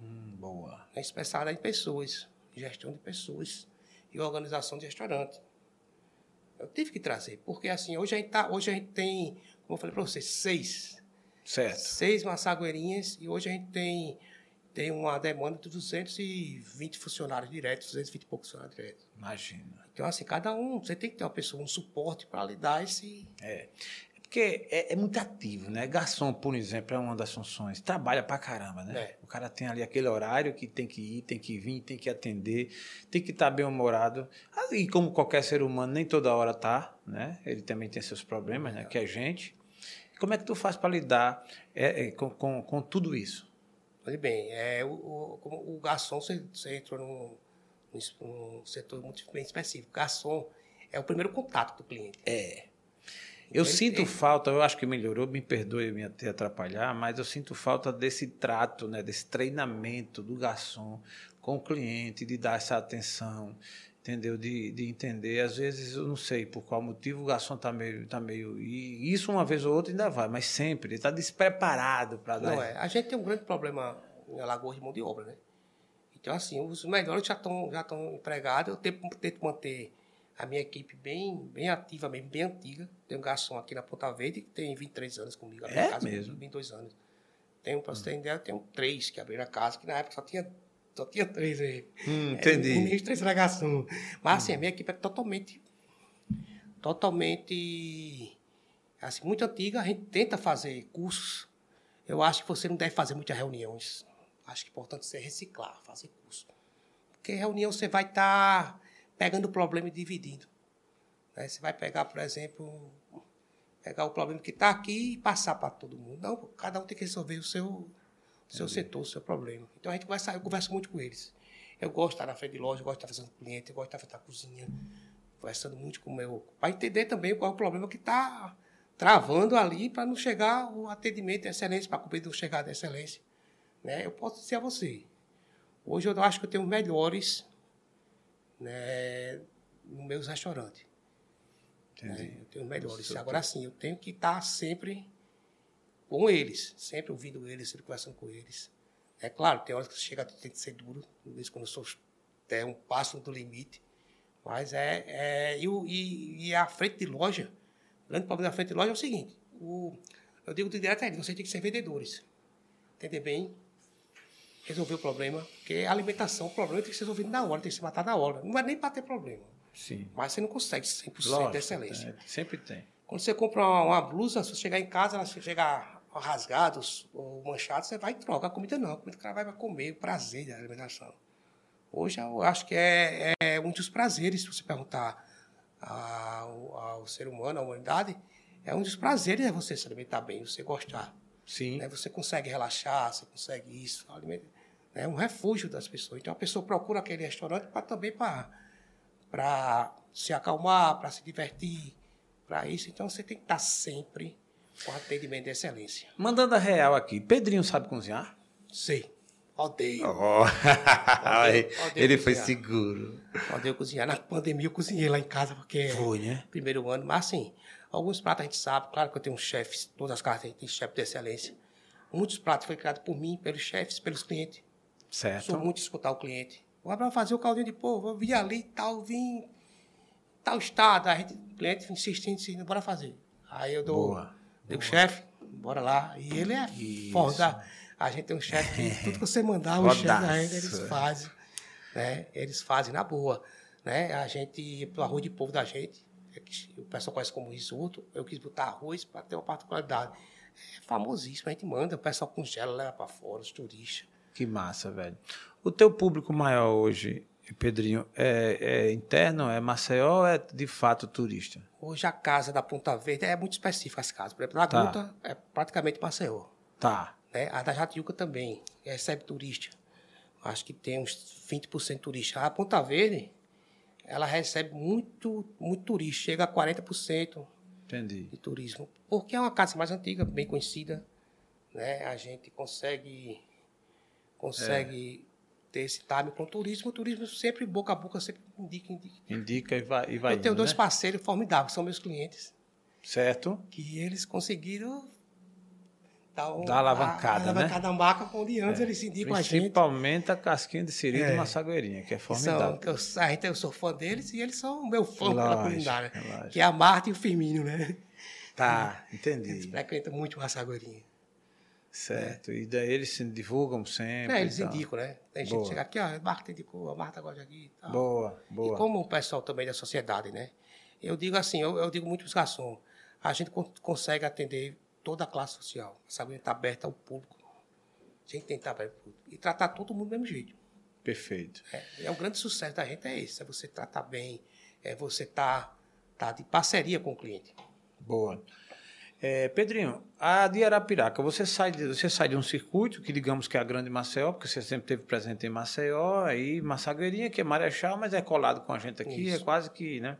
A: Hum, boa.
B: né, especializada em pessoas, gestão de pessoas e organização de restaurante. Eu tive que trazer, porque assim, hoje a gente, tá, hoje a gente tem, como eu falei para vocês, seis.
A: Certo.
B: Seis massagueirinhas e hoje a gente tem, tem uma demanda de 220 funcionários diretos, 220 e poucos funcionários diretos.
A: Imagina.
B: Então, assim, cada um, você tem que ter uma pessoa, um suporte para lhe dar esse.
A: É. Porque é, é muito ativo, né? Garçom, por exemplo, é uma das funções. Trabalha pra caramba, né?
B: É.
A: O cara tem ali aquele horário que tem que ir, tem que vir, tem que atender, tem que estar bem-humorado. Ah, E como qualquer ser humano, nem toda hora tá, né? Ele também tem seus problemas, né? Que é gente. Como é que tu faz para lidar é, é, com, com, com tudo isso?
B: Olha bem, é, o, o, o garçom, você, você entrou num, num setor muito bem específico. Garçom é o primeiro contato do cliente.
A: É. Eu
B: Ele-
A: sinto
B: ele-
A: falta, eu acho que melhorou, me perdoe me te atrapalhar, mas eu sinto falta desse trato, né, desse treinamento do garçom com o cliente, de dar essa atenção, entendeu? De, de entender. Às vezes, eu não sei por qual motivo o garçom está meio, tá meio. E isso uma vez ou outra ainda vai, mas sempre. Ele está despreparado para dar.
B: Não é. A gente tem um grande problema em Alagoas de mão de obra, né? Então, assim, os melhores já estão já estão empregados. Eu tento, tento manter a minha equipe bem, bem ativa mesmo, bem antiga. Tem um garçom aqui na Ponta Verde que tem 23 anos comigo.
A: É
B: a casa
A: mesmo?
B: comigo, 22 anos. Tem um, pra você ter ideia, eu tenho três que abriram a casa, que na época só tinha, só tinha três aí.
A: Hum,
B: É,
A: entendi.
B: nem os três era garçom. Mas, assim, a minha equipe é totalmente, totalmente, assim, muito antiga. A gente tenta fazer cursos. Eu acho que você não deve fazer muitas reuniões. Acho que é importante você reciclar, fazer curso. Porque reunião você vai estar pegando o problema e dividindo. né? Você vai pegar, por exemplo, pegar o problema que está aqui e passar para todo mundo. Não, cada um tem que resolver o seu, o seu setor, o seu problema. Então a gente conversa, eu converso muito com eles. Eu gosto de estar na frente de loja, eu gosto de estar fazendo cliente, eu gosto de estar na cozinha, conversando muito com o meu. Para entender também qual é o problema que está travando ali para não chegar o atendimento de excelência, para a comida não chegar de excelência. Né? Eu posso dizer a você, hoje eu acho que eu tenho melhores né, nos meus restaurantes.
A: Entendi.
B: né? Eu tenho melhores.
A: Seu-
B: Agora sim, eu tenho que estar sempre com eles, sempre ouvindo eles, sempre conversando com eles. É claro, tem horas que você chega, tem que ser duro, vezes quando eu sou até um passo do limite. Mas é. é e, e, e a frente de loja, o grande problema da frente de loja é o seguinte: o, eu digo direto a eles, vocês têm que ser vendedores. Entender bem, resolver o problema, porque a alimentação, o problema tem que ser resolvido na hora, tem que se matar na hora. Não é nem para ter problema.
A: Sim.
B: Mas você não consegue 100%
A: Lógico,
B: de excelência.
A: é, sempre tem.
B: Quando você compra uma, uma blusa, se você chegar em casa, ela chegar rasgados ou manchados, você vai e troca. A comida não, a comida que ela vai vai comer, o prazer da alimentação. Hoje eu acho que é, é um dos prazeres, se você perguntar ao, ao ser humano, à humanidade, é um dos prazeres é você se alimentar bem, você gostar.
A: Sim.
B: né? Você consegue relaxar, você consegue isso. alimenta- É um refúgio das pessoas. Então a pessoa procura aquele restaurante para também para se acalmar, para se divertir, para isso. Então você tem que estar sempre com atendimento de excelência.
A: Mandando a real aqui, Pedrinho sabe cozinhar?
B: Sei. Odeio.
A: Oh.
B: Odeio
A: Ele foi
B: cozinhar.
A: seguro.
B: Odeio cozinhar. Na pandemia eu cozinhei lá em casa, porque
A: Foi, né?
B: primeiro ano. Mas assim, alguns pratos a gente sabe. Claro que eu tenho um chefe, todas as casas têm chefe de excelência. Muitos pratos foram criados por mim, pelos chefes, pelos clientes.
A: Certo.
B: Sou muito escutar o cliente. O Abraão fazer o caldinho de povo, eu vi ali, tal, vim, tal estado. A gente, o cliente insistindo, insistindo, bora fazer. Aí eu dou,
A: Boa,
B: digo, chefe, bora lá. E ele é
A: Isso.
B: foda. A gente tem um chefe que tudo que você mandar, o chefe da gente, eles fazem. Né? Eles fazem na boa. Né? A gente, o arroz de povo da gente, é o pessoal conhece como risoto, eu quis botar arroz para ter uma particularidade. É famosíssimo, a gente manda, o pessoal congela, leva para fora, os turistas.
A: Que massa, velho. O teu público maior hoje, Pedrinho, é, é interno, é Maceió ou é de fato turista?
B: Hoje a casa da Ponta Verde é muito específica as casas. Por exemplo, na
A: Tá.
B: Gruta é praticamente Maceió.
A: Tá.
B: Né? A da Jatiuca também recebe turista. Acho que tem uns 20% turista. A Ponta Verde ela recebe muito, muito turista, chega a 40%
A: Entendi.
B: de turismo. Porque é uma casa mais antiga, bem conhecida, né? A gente consegue consegue ter esse time com o turismo. O turismo sempre boca a boca sempre indica, indica.
A: Indica e vai, e vai
B: Eu tenho
A: indo,
B: dois
A: né?
B: parceiros formidáveis, são meus clientes,
A: Certo?
B: que eles conseguiram dar, um,
A: Dar alavancada,
B: a, a
A: né?
B: alavancada na maca, onde antes eles indicam a gente.
A: Principalmente a casquinha de siri
B: É.
A: do Massagueirinha, que é
B: São,
A: formidável.
B: que eu, a gente, eu sou fã deles e eles são meu fã pela
A: Lógico,
B: culinária.
A: lógico.
B: Que é a Marta e o Firmino, né?
A: Tá,
B: Eles
A: entendi.
B: frequentam muito o Massagueirinha.
A: Certo. E daí eles se divulgam sempre.
B: É, eles
A: e
B: indicam, né? Tem gente que chega aqui, ó, a Marta indicou, a Marta gosta aqui e tal.
A: Boa,
B: E
A: boa.
B: como o pessoal também da sociedade, né? Eu digo assim, eu, eu digo muito para os garçons, a gente con- consegue atender toda a classe social. A saúde está aberta ao público. A gente tem que estar aberto ao público. E tratar todo mundo do mesmo jeito.
A: Perfeito.
B: É, é o grande sucesso da gente é esse, é você tratar bem, é você estar tá, de parceria com o cliente.
A: Boa. É, Pedrinho, a de Arapiraca, você sai, de, você sai de um circuito que digamos que é a Grande Maceió, porque você sempre esteve presente em Maceió, aí Massagueirinha, que é Marechal, mas é colado com a gente aqui, é
B: Isso.
A: quase que, né?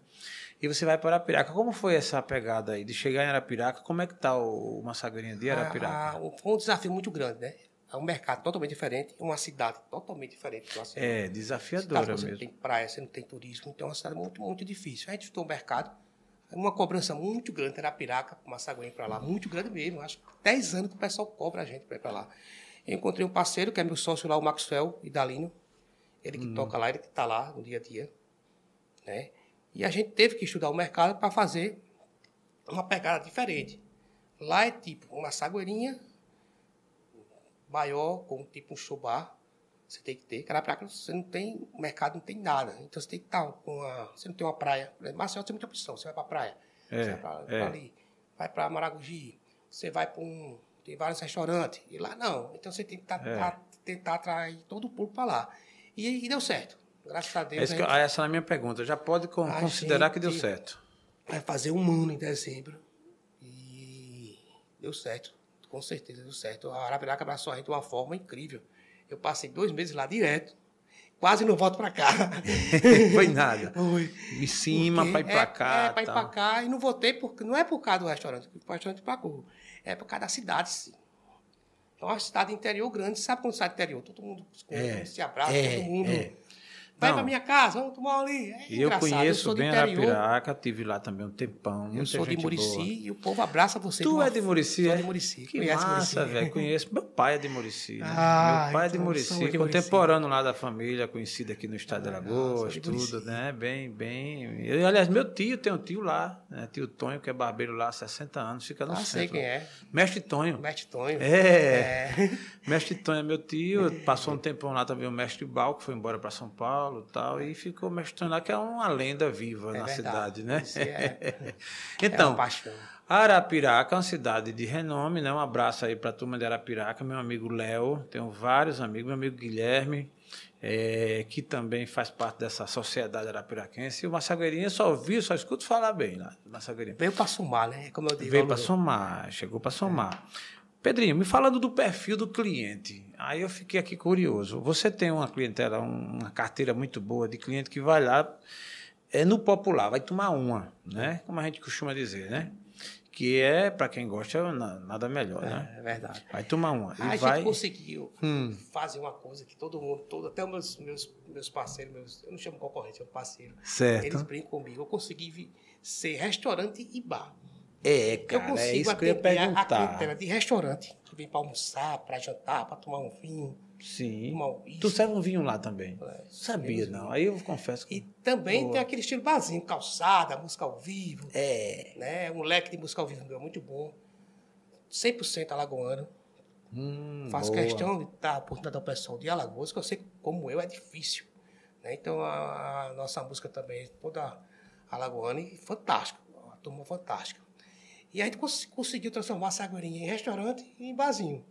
A: E você vai para Arapiraca. Como foi essa pegada aí de chegar em Arapiraca? Como é que tá o, o Massagueirinha de Arapiraca?
B: A- a- foi um desafio muito grande, né? É um mercado totalmente diferente, uma cidade totalmente diferente do Maceió.
A: É,
B: Cidade
A: desafiadora
B: que você não
A: mesmo.
B: tem praia, você não tem turismo, então é uma cidade muito, muito difícil. A gente visitou o mercado, uma cobrança muito grande, era Piraca, Massaguém para lá, muito grande mesmo. Acho que 10 anos que o pessoal cobra a gente para ir para lá. Eu encontrei um parceiro, que é meu sócio lá, o Maxwell Idalino, ele que toca lá, ele que está lá no dia a dia. Né? E a gente teve que estudar o mercado para fazer uma pegada diferente. Lá é tipo uma sagueirinha maior, com tipo um bar. Você tem que ter. Carapiaca, você não tem, o mercado não tem nada. Então você tem que estar com uma. Você não tem uma praia. Maceió tem muita opção. Você vai para a praia.
A: É,
B: você vai para
A: é.
B: ali. Vai para Maragogi. Você vai para um. Tem vários restaurantes. E lá não. Então você tem que tá-
A: É.
B: tá- tentar atrair todo o público para lá. E, e deu certo. Graças a Deus.
A: Essa,
B: a
A: que-
B: gente
A: ah, essa é a minha pergunta. Já pode considerar que deu
B: gente-
A: certo.
B: vai fazer um ano em dezembro. E deu certo. Com certeza deu certo. A Arapiraca abraçou a gente de uma forma incrível. Eu passei dois meses lá direto. Quase não volto para cá.
A: Foi nada.
B: Foi.
A: Em cima,
B: Porque
A: para ir para
B: é,
A: cá.
B: É, para ir para cá. E não voltei, porque não é por causa do restaurante. O restaurante pagou. É por causa da cidade. sim. É uma cidade interior grande. Sabe quando sai interior? Todo mundo se,
A: É,
B: se abraça,
A: é,
B: todo mundo.
A: É.
B: Vai
A: Não.
B: para minha casa, vamos tomar ali. É
A: E eu conheço
B: do
A: bem. Arapiraca, tive lá também um tempão.
B: Eu sou de Murici
A: boa.
B: e o povo abraça você.
A: Tu é de Murici,
B: Sou
A: é?
B: de Murici.
A: Que
B: Conhece
A: massa,
B: Murici?
A: velho. Conheço. Meu pai é de Murici. Né?
B: Ah,
A: Meu pai é de
B: então
A: Murici,
B: somos de Murici.
A: contemporâneo lá da família, conhecido aqui no estado de
B: Ah,
A: Alagoas,
B: de
A: tudo,
B: Murici.
A: né? Bem, bem. Eu, aliás, meu tio tem um tio lá, né? Tio Tonho, que é barbeiro lá há 60 anos, fica no
B: Ah,
A: centro.
B: sei quem é.
A: Mestre Tonho.
B: Mestre Tonho.
A: É.
B: É.
A: Mestre Tonho é meu tio, passou um tempão lá também o Mestre Bal, que foi embora para São Paulo e tal, e ficou o Mestre Tonho lá, que é uma lenda viva
B: É
A: na
B: verdade.
A: cidade, né?
B: É- É
A: então,
B: paixão.
A: Arapiraca é uma cidade de renome, né? Um abraço aí para a turma de Arapiraca, meu amigo Léo, tenho vários amigos, meu amigo Guilherme, eh, que também faz parte dessa sociedade arapiraquense. E o Massagueirinha só ouvi, só escuto falar bem lá, Massagueirinha.
B: Veio para somar, né? Como eu digo.
A: Veio para somar, chegou para somar. Pedrinho, me falando do perfil do cliente, aí eu fiquei aqui curioso. Você tem uma clientela, um- uma carteira muito boa de cliente que vai lá, é no popular, vai tomar uma, né? Como a gente costuma dizer, né? Que é, para quem gosta, na- nada melhor, né?
B: É, é verdade.
A: Vai tomar uma. E
B: a
A: vai.
B: gente conseguiu
A: Hum.
B: fazer uma coisa que todo mundo, todo, até os meus, meus, meus parceiros, meus, eu não chamo concorrente, eu parceiro.
A: Certo.
B: Eles brincam comigo. Eu consegui ser restaurante e bar.
A: É,
B: Eu
A: cara, é
B: consigo
A: isso que eu ia
B: a- a
A: perguntar.
B: clientela de restaurante, que vem para almoçar, para jantar, para tomar um vinho.
A: Sim.
B: tomar um.
A: Tu serve um vinho lá também?
B: É,
A: Sabia, não. Aí eu confesso
B: E
A: que.
B: também
A: Boa.
B: tem aquele estilo barzinho, calçada, música ao vivo.
A: É.
B: Né? Um leque de música ao vivo meu muito bom. 100% alagoano.
A: Hum,
B: Faço
A: boa.
B: questão de dar a oportunidade ao pessoal de Alagoas, que eu sei que, como eu, é difícil. né? Então, a, a nossa música também é toda alagoana e fantástica. Uma turma fantástica. E a gente cons- conseguiu transformar a Sagueirinha em restaurante e em barzinho.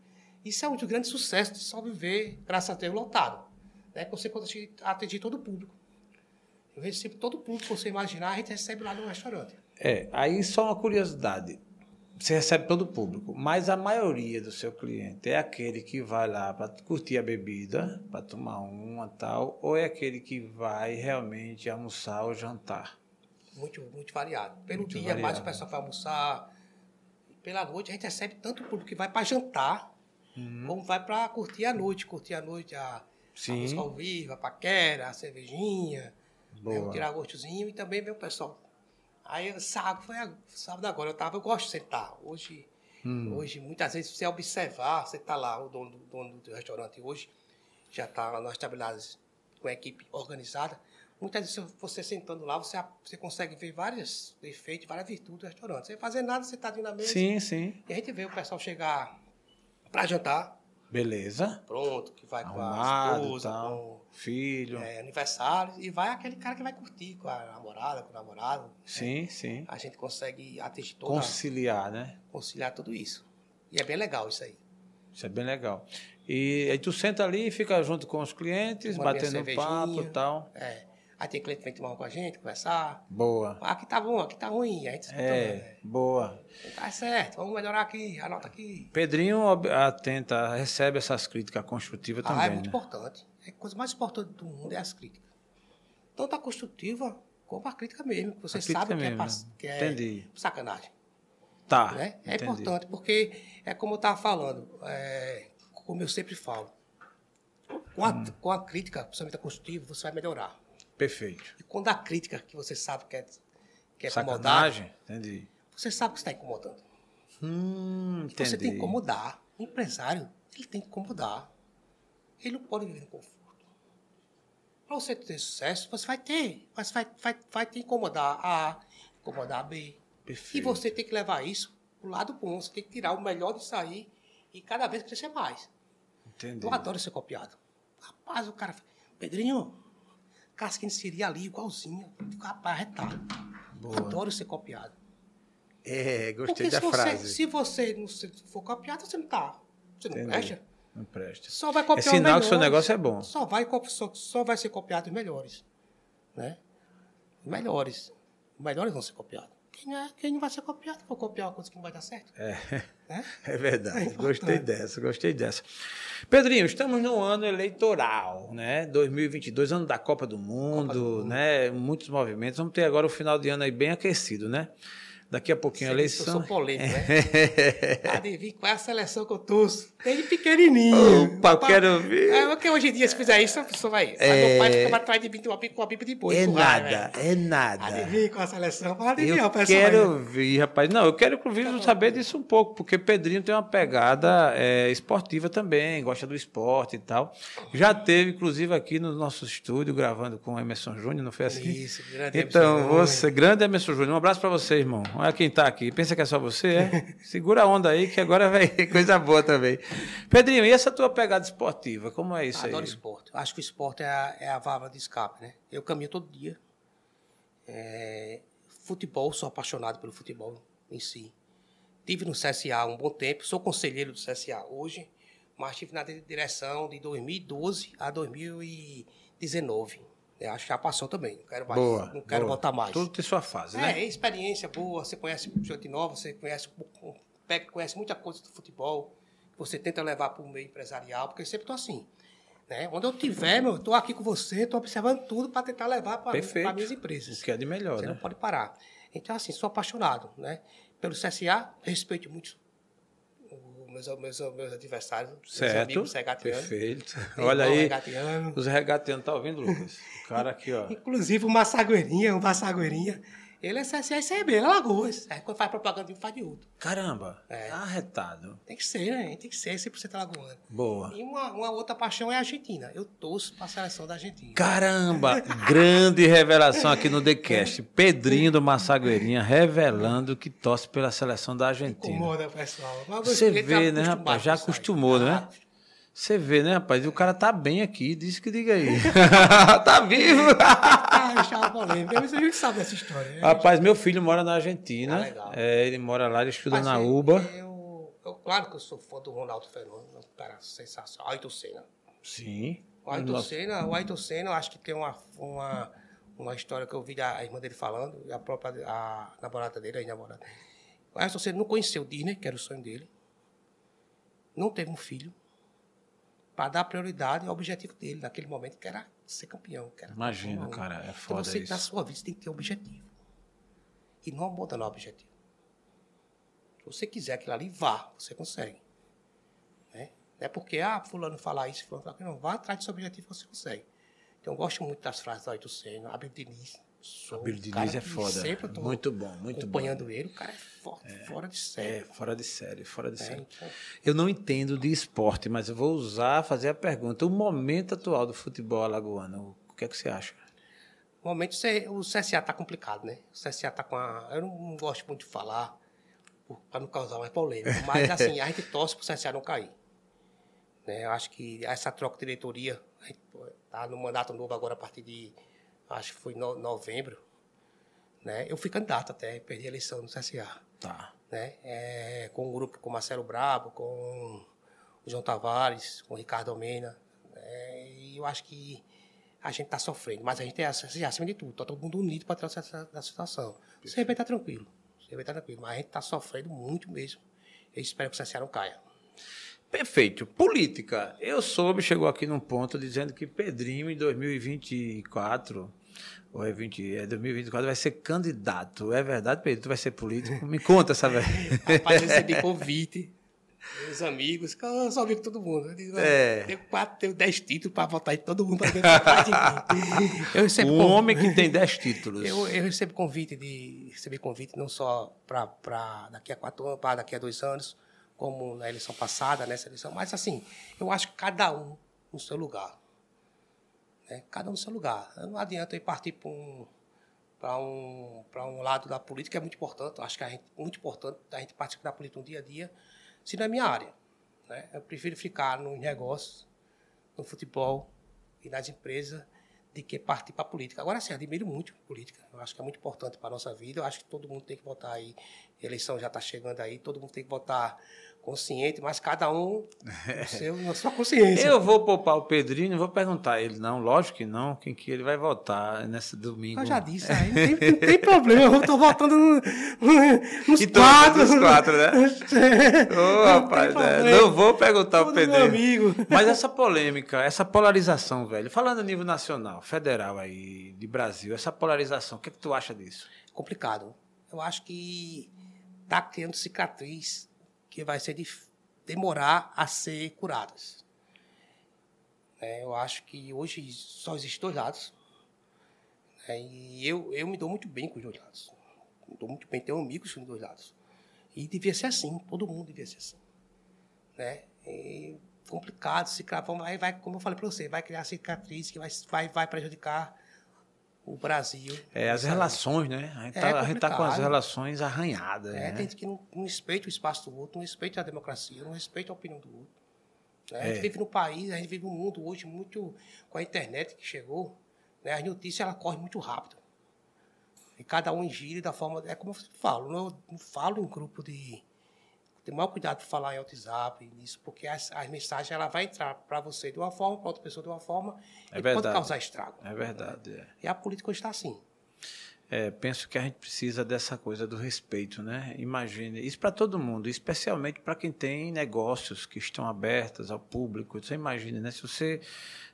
B: Isso é um dos grandes sucessos de só viver, graças a Deus, lotado. Né? Você consegue atingir todo o público. Eu recebo todo o público que você imaginar, a gente recebe lá no restaurante.
A: É, aí só uma curiosidade. Você recebe todo o público, mas a maioria do seu cliente é aquele que vai lá para curtir a bebida, para tomar uma tal, ou é aquele que vai realmente almoçar ou jantar?
B: Muito, muito variado. Pelo
A: Muito
B: dia,
A: variado.
B: mais o pessoal vai almoçar. Pela noite, a gente recebe tanto público que vai para jantar, como vai para curtir a noite. Curtir a noite, a, a
A: Sim.
B: música ao vivo, a paquera, a cervejinha, né, o tirar gostozinho e também vem o pessoal. Aí, sábado, foi a- sábado agora, eu tava, eu gosto de sentar. Hoje,
A: Hum.
B: hoje muitas vezes, se você observar, você tá lá, o dono, do- dono do restaurante hoje, já está nós trabalhamos com a equipe organizada. Muitas vezes, você sentando lá, você, você consegue ver vários defeitos, várias virtudes do restaurante. Sem fazer nada, sentadinho na mesa.
A: Sim, sim.
B: E a gente vê o pessoal chegar para jantar,
A: Beleza.
B: pronto, que vai com a
A: Arrumado,
B: esposa,
A: tal. Filho.
B: com é, aniversário, e vai aquele cara que vai curtir com a namorada, com o namorado.
A: Sim, sim.
B: A gente consegue atingir toda,
A: Conciliar, né?
B: conciliar tudo isso. E é bem legal isso aí.
A: Isso é bem legal. E aí tu senta ali e fica junto com os clientes, batendo papo e tal.
B: É. Aí tem cliente que vem tomar com a gente, conversar.
A: Boa.
B: Ah, aqui tá bom, aqui tá ruim. A gente
A: É,
B: né?
A: boa.
B: Tá certo, vamos melhorar aqui, anota aqui.
A: Pedrinho atenta, recebe essas críticas construtivas
B: ah,
A: também,
B: é muito
A: né?
B: importante. A coisa mais importante do mundo é as críticas. Tanto a construtiva como a crítica mesmo, que você sabe que, é,
A: mesmo, né?
B: que é
A: Entendi.
B: sacanagem.
A: Tá,
B: né? É
A: entendi.
B: importante, porque é como eu estava falando, é, como eu sempre falo, com a,
A: Hum.
B: com a crítica, principalmente a construtiva, você vai melhorar.
A: Perfeito.
B: E quando a crítica que você sabe que é, que é
A: Sacanagem? Entendi.
B: você sabe que está incomodando.
A: Hum, entendi.
B: Você tem que incomodar. O empresário, ele tem que incomodar. Ele não pode viver no conforto. Para você ter sucesso, você vai ter. Mas vai, vai, vai te incomodar a incomodar B. E
A: Perfeito.
B: você tem que levar isso pro lado bom. Você tem que tirar o melhor disso aí e cada vez crescer mais.
A: Entendi.
B: Eu adoro ser copiado. Rapaz, o cara. Pedrinho, casquinha seria ali, igualzinho. Eu digo, Rapaz, retar.
A: Boa.
B: Adoro ser copiado.
A: É, gostei
B: Porque
A: da
B: se você,
A: frase.
B: se você não se- for copiado, você não tá. Você não
A: Entendi.
B: presta.
A: Não presta.
B: Só vai copiar
A: É
B: os
A: sinal que seu
B: melhores.
A: negócio é bom.
B: Só vai, só, só vai ser copiado os melhores. Né? Melhores. Melhores vão ser copiados. Quem não, é- quem não vai ser copiado, for copiar uma coisa que não vai dar certo.
A: É,
B: Né?
A: é verdade.
B: É
A: gostei dessa, gostei dessa. Pedrinho, estamos no ano eleitoral, né? 2022, ano da Copa do Mundo,
B: Copa do Mundo.
A: né? Muitos movimentos. Vamos ter agora o final de ano aí bem aquecido, né? Daqui a pouquinho a eleição.
B: Eu sou polêmico, né? Adivinha qual é a seleção que eu torço? Desde pequenininho.
A: Opa, eu quero ver.
B: É, porque hoje em dia, se fizer isso, a pessoa vai. Mas meu pai ficava atrás de mim com uma pipa de boi.
A: É nada, é nada.
B: Adivinha qual é a seleção? Fala, adivinha,
A: Eu
B: pessoal
A: quero ouvir, rapaz. Não, eu quero, inclusive, saber disso um pouco, porque Pedrinho tem uma pegada é, esportiva também, gosta do esporte e tal. Já teve, inclusive, aqui no nosso estúdio, gravando com o Emerson Júnior, não foi assim?
B: Isso, grande
A: Então,
B: Emerson Júnior.
A: você, grande Emerson Júnior, um abraço pra você, irmão. Olha quem tá aqui. Pensa que é só você, é? Segura a onda aí, que agora vai coisa boa também. Pedrinho, e essa tua pegada esportiva? Como é isso
B: Adoro
A: aí?
B: esporte. Eu Acho que o esporte é a, é a válvula de escape, né? Eu caminho todo dia. É, futebol, sou apaixonado pelo futebol em si. Tive no CSA um bom tempo, sou conselheiro do CSA hoje, mas estive na di- direção de 2012 a 2019. Eu acho que já passou também. Não quero, mais,
A: Boa.
B: não quero
A: boa.
B: voltar mais.
A: Tudo tem sua fase,
B: É,
A: né?
B: é experiência boa, você conhece gente nova, você conhece, conhece muita coisa do futebol, você tenta levar para o meio empresarial, porque eu sempre estou assim. Né? Onde eu tiver, meu, estou aqui com você, estou observando tudo para tentar levar para
A: Perfeito.
B: minhas empresas.
A: O que é de melhor,
B: Você
A: né?
B: não pode parar. Então, assim, sou apaixonado, né? Pelo CSA, respeito muito meus, meus, meus adversários, meus
A: Certo.
B: amigos regatianos.
A: Perfeito. Olha aí. Os regatianos, tá ouvindo, Lucas? O cara aqui, ó.
B: Inclusive o Massagueirinha, o Massagueirinha, ele é CSA e CB, Alagoas. Aí quando faz propaganda de um, faz de outro.
A: Caramba,
B: É.
A: arretado.
B: Tem que ser, né? Tem que ser 100% alagoano.
A: Boa.
B: E uma, uma outra paixão é a Argentina. Eu torço para a seleção da Argentina.
A: Caramba, grande revelação aqui no TheCast. Pedrinho do Massagueirinha revelando que torce pela seleção da Argentina.
B: Incomoda, pessoal. Mas
A: Você
B: tá
A: vê, né, rapaz? Já acostumou, né?
B: Ah,
A: Você vê, né, rapaz? E o cara tá bem aqui, disse que diga aí. tá vivo.
B: Ah, deixar polêmica. Mas a gente sabe dessa história. né?
A: rapaz, meu filho mora na Argentina.
B: Ah, legal.
A: É, ele mora lá, ele estuda
B: Mas
A: na
B: eu-
A: UBA.
B: Eu, eu- claro que eu sou fã do Ronaldo Fenômeno, um cara sensacional. Ayrton Senna.
A: Sim.
B: O Ayrton
A: Nossa.
B: Senna, o Ayrton Senna, eu acho que tem uma, uma, uma história que eu vi da irmã dele falando, e a própria a namorada dele, a namorada. O Ayrton Senna não conheceu o Disney, que era o sonho dele. Não teve um filho. Para dar prioridade ao objetivo dele naquele momento, que era ser campeão. Era
A: Imagina, campeão. cara, é então foda
B: então você,
A: isso.
B: Na sua vida, você tem que ter um objetivo. E não abandonar o objetivo. Se você quiser aquilo ali, vá, você consegue. Né? Não é porque, ah, fulano falar isso, fulano falar aquilo. Não, vá atrás do seu objetivo, você consegue. Então, eu gosto muito das frases do Ayrton Senna, Abel Diniz.
A: Sou Abel Diniz é foda. muito bom, muito
B: acompanhando bom. ele, o cara é, forte, é, fora de série. É,
A: fora de série, fora de é, série. Então... Eu não entendo de esporte, mas eu vou usar, fazer a pergunta. O momento atual do futebol alagoano, o que é que você acha?
B: O momento, o CSA está complicado, né? O CSA está com a... Eu não gosto muito de falar, para não causar mais polêmica, mas assim, a gente torce para o CSA não cair. Né? Eu acho que essa troca de diretoria está no mandato novo agora a partir de, acho que foi no, novembro. Né? Eu fui candidato até, perdi a eleição no CSA.
A: Tá.
B: Né? É, com um grupo com Marcelo Brabo, com o João Tavares, com o Ricardo Almeida. Né? E eu acho que a gente está sofrendo, mas a gente é acima de tudo, está todo mundo unido para tratar da situação. Você vai estar tranquilo, vai estar tranquilo, mas a gente está sofrendo muito mesmo. Eu espero que o CSA não caia.
A: Perfeito. Política. Eu soube, chegou aqui num ponto dizendo que Pedrinho em 2024 ou é 20, é 2024 vai ser candidato. É verdade, Pedro? Tu vai ser político? Me conta essa
B: velho. Rapaz, eu recebi convite. Meus amigos, eu sou amigo de todo mundo. Eu digo,
A: é.
B: Tenho quatro, tenho dez títulos para votar em todo mundo
A: eu recebo Um homem que tem dez títulos.
B: Eu, eu recebo convite de recebi convite não só para daqui a quatro anos, para daqui a dois anos, como na eleição passada, nessa eleição, mas assim, eu acho que cada um no seu lugar. Né? Cada um no seu lugar. Não adianta eu partir para um, para um, um lado da política, é muito importante, acho que é muito importante a gente participar da política no dia a dia, se não é minha área. Né? Eu prefiro ficar nos negócios, no futebol e nas empresas, de que partir para a política. Agora, sim, admiro muito a política. Eu acho que é muito importante para a nossa vida. Eu acho que todo mundo tem que votar aí. A eleição já está chegando aí, todo mundo tem que votar consciente, mas cada um no seu, na sua consciência.
A: Eu vou poupar o Pedrinho, não vou perguntar a ele, não. Lógico que não, quem que ele vai votar nesse domingo.
B: Eu já disse, aí não tem, não tem problema, eu estou votando no, nos
A: então, quatro. Nos quatro, né? Ô, oh, rapaz, é, não vou perguntar ao Pedrinho.
B: amigo.
A: Mas essa polêmica, essa polarização, velho, falando a nível nacional, federal aí, de Brasil, essa polarização, o que, é que tu acha disso?
B: Complicado. Eu acho que está criando cicatriz que vai ser de demorar a ser curadas. É, eu acho que hoje só existem dois lados. É, e eu, eu me dou muito bem com os dois lados. Me dou muito bem, tenho amigos com os dois lados. E devia ser assim, todo mundo devia ser assim. Né? E complicado, se vai, vai, como eu falei para você, vai criar cicatriz que vai, vai, vai prejudicar o Brasil.
A: É, as relações, né? A gente, está é tá com as relações arranhadas. É,
B: né? tem gente que não, não respeita o espaço do outro, não respeita a democracia, não respeita a opinião do outro. Né? A gente é. vive no país, a gente vive num mundo hoje muito. com a internet que chegou, né? as notícias ela correm muito rápido. E cada um gira da forma. É como eu falo, não, não falo em grupo de ter maior cuidado de falar em WhatsApp, nisso, porque as, as mensagens ela vai entrar para você de uma forma, para outra pessoa de uma forma, é e verdade. pode causar estrago.
A: É verdade. É.
B: E a política está assim.
A: É, penso que a gente precisa dessa coisa do respeito, né? Imagine, isso para todo mundo, especialmente para quem tem negócios que estão abertos ao público. Você imagina, né? Se você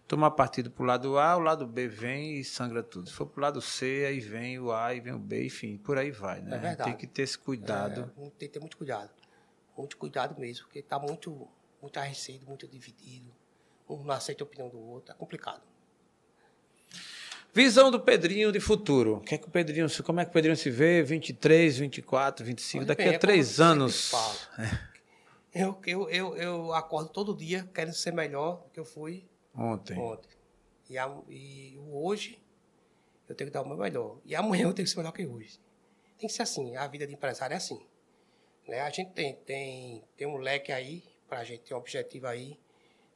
A: tomar partido para o lado A, o lado B vem e sangra tudo. Se for para o lado C, aí vem o A e vem o B, enfim, por aí vai, né?
B: É verdade.
A: Tem que ter esse cuidado.
B: É, tem que ter muito cuidado muito cuidado mesmo, porque está muito, muito arrecido, muito dividido. Um não aceita a opinião do outro, é complicado.
A: Visão do Pedrinho de futuro. Que é que o Pedrinho, como é que o Pedrinho se vê? 23, 24, 25, daqui bem, a é três anos.
B: É. Eu, eu, eu, eu acordo todo dia querendo ser melhor do que eu fui
A: ontem.
B: ontem. E, a, e hoje eu tenho que dar o meu melhor. E amanhã eu tenho que ser melhor que hoje. Tem que ser assim. A vida de empresário é assim. Né? A gente tem, tem, tem um leque aí, para a gente ter um objetivo aí,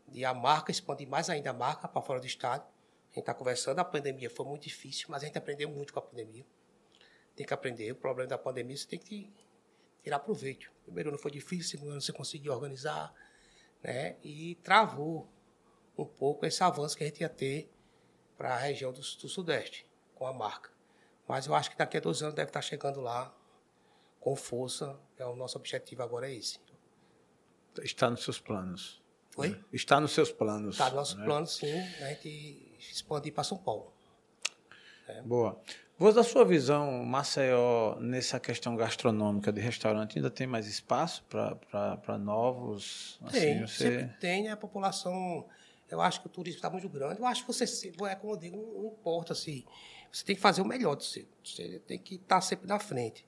B: de a marca, expandir mais ainda a marca para fora do estado. A gente está conversando, a pandemia foi muito difícil, mas a gente aprendeu muito com a pandemia. Tem que aprender. O problema da pandemia, você tem que tirar proveito. Primeiro ano foi difícil, segundo ano você conseguiu organizar, né? E travou um pouco esse avanço que a gente ia ter para a região do, do, Sudeste, com a marca. Mas eu acho que daqui a dois anos deve estar chegando lá com força. É o nosso objetivo agora é esse.
A: Está nos seus planos.
B: Oi?
A: Está nos seus planos.
B: Está nos nossos né? planos, sim, a gente expandir para São Paulo.
A: É. Boa. Vou da sua visão, Maceió, nessa questão gastronômica de restaurante, ainda tem mais espaço para novos?
B: Tem, assim, você... sempre tem, né? A população, eu acho que o turismo está muito grande. Eu acho que você, é como eu digo, não importa se... Assim, você tem que fazer o melhor de você. Você tem que estar tá sempre na frente.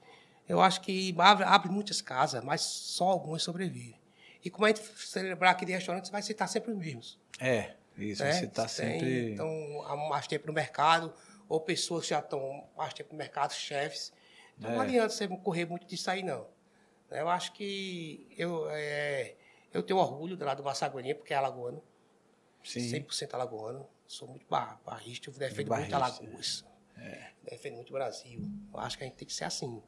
B: Eu acho que abre, abre muitas casas, mas só algumas sobrevivem. E como a gente celebrar aqui de restaurante, você vai citar sempre os mesmos.
A: É, isso, né? você está sempre...
B: então, há mais tempo no mercado ou pessoas que já estão mais tempo no mercado, chefes. Então, é. não adianta você correr muito disso aí, não. Eu acho que eu, é, eu tenho orgulho lá do Massaguaninha, porque é alagoano. Sim. 100% alagoano. Sou muito bar, barrista, eu defendo muito Alagoas. É. Defendo muito o Brasil. Eu acho que a gente tem que ser assim.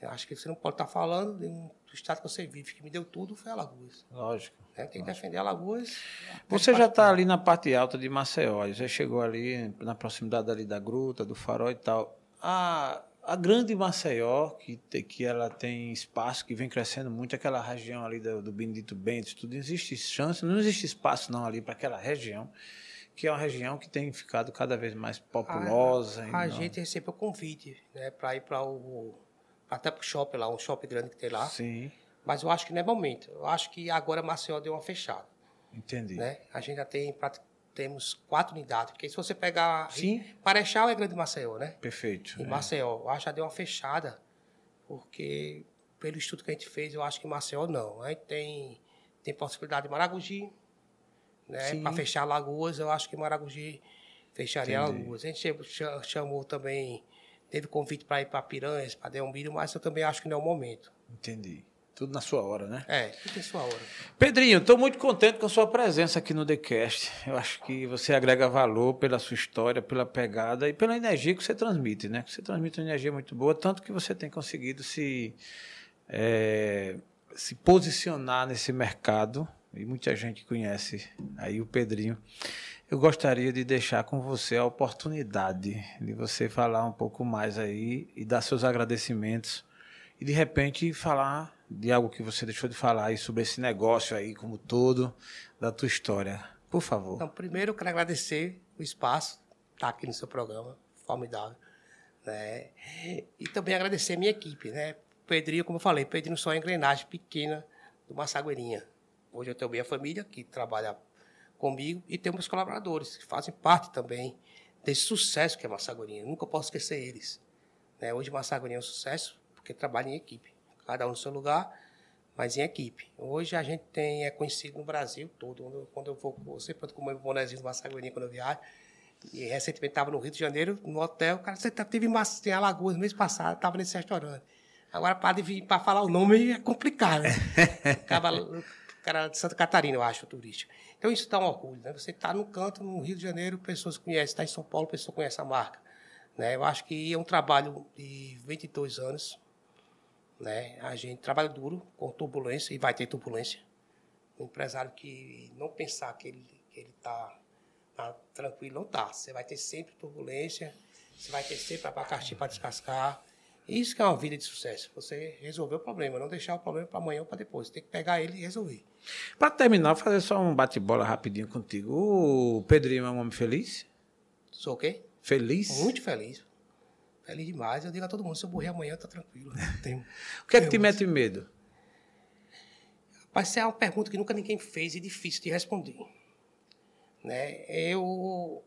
B: Eu acho que você não pode estar falando de um, do estado que você vive, que me deu tudo, foi Alagoas.
A: Lógico.
B: É, tem que defender Alagoas.
A: Você já está ali na parte alta de Maceió, já chegou ali na proximidade ali da gruta, do farol e tal. A, a grande Maceió, que, que ela tem espaço, que vem crescendo muito, aquela região ali do, do Benedito Bentes, tudo, existe chance, não existe espaço não ali para aquela região que é uma região que tem ficado cada vez mais populosa.
B: A, a gente recebeu convite né, para ir para o até para o shopping lá, um shopping grande que tem lá.
A: Sim.
B: Mas eu acho que não é momento. Eu acho que agora Maceió deu uma fechada.
A: Entendi.
B: Né? A gente já tem temos quatro unidades, porque se você pegar Sim. Marechal é grande Maceió, né?
A: Perfeito.
B: E é. Maceió, eu acho que já deu uma fechada, porque pelo estudo que a gente fez, eu acho que Maceió não. A gente tem tem possibilidade de Maragogi, né? Para fechar Lagoas, eu acho que Maragogi fecharia Entendi. Lagoas. A gente chamou também teve convite para ir para Piranhas, para Delmiro, mas eu também acho que não é o momento.
A: Entendi. Tudo na sua hora, né?
B: É, tudo em sua hora.
A: Pedrinho, estou muito contente com a sua presença aqui no TheCast. Eu acho que você agrega valor pela sua história, pela pegada e pela energia que você transmite, né? Você transmite uma energia muito boa, tanto que você tem conseguido se, é, se posicionar nesse mercado, e muita gente conhece aí o Pedrinho eu gostaria de deixar com você a oportunidade de você falar um pouco mais aí e dar seus agradecimentos e de repente falar de algo que você deixou de falar aí sobre esse negócio aí como todo da tua história. Por favor.
B: Então, primeiro eu quero agradecer o espaço estar tá aqui no seu programa, formidável, né? E também agradecer a minha equipe, né? Pedrinho, como eu falei, Pedrinho só é engrenagem pequena do Massagueirinha. Hoje eu tenho minha família que trabalha comigo e tem meus colaboradores, que fazem parte também desse sucesso que é Massagorinha. Nunca posso esquecer eles. Né? Hoje Massagorinha é um sucesso porque trabalha em equipe, cada um no seu lugar, mas em equipe. Hoje a gente tem, é conhecido no Brasil todo. Quando eu vou, eu sempre comer um bonezinho do Massagorinha quando eu viajo. E recentemente estava no Rio de Janeiro, no hotel, o cara, você tá, teve em Alagoas no mês passado, estava nesse restaurante. Agora, para falar o nome é complicado. Né? Acaba, cara de Santa Catarina, eu acho, turístico. Então isso dá um orgulho, né? Você está no canto, no Rio de Janeiro, pessoas conhecem, está em São Paulo, pessoas conhecem a marca. Né? Eu acho que é um trabalho de 22 anos, né? A gente trabalha duro, com turbulência, e vai ter turbulência. Um empresário que não pensar que ele que ele está tá tranquilo, não está. Você vai ter sempre turbulência, você vai ter sempre abacaxi para descascar, isso que é uma vida de sucesso. Você resolver o problema, não deixar o problema para amanhã ou para depois. Você tem que pegar ele e resolver.
A: Para terminar, fazer só um bate-bola rapidinho contigo. O Pedrinho é um homem feliz?
B: Sou o quê?
A: Feliz?
B: Muito feliz. Feliz demais. Eu digo a todo mundo, se eu morrer amanhã, tá tranquilo.
A: Tenho, o que é que te mete medo?
B: Rapaz, essa é uma pergunta que nunca ninguém fez e difícil de responder. Né? Eu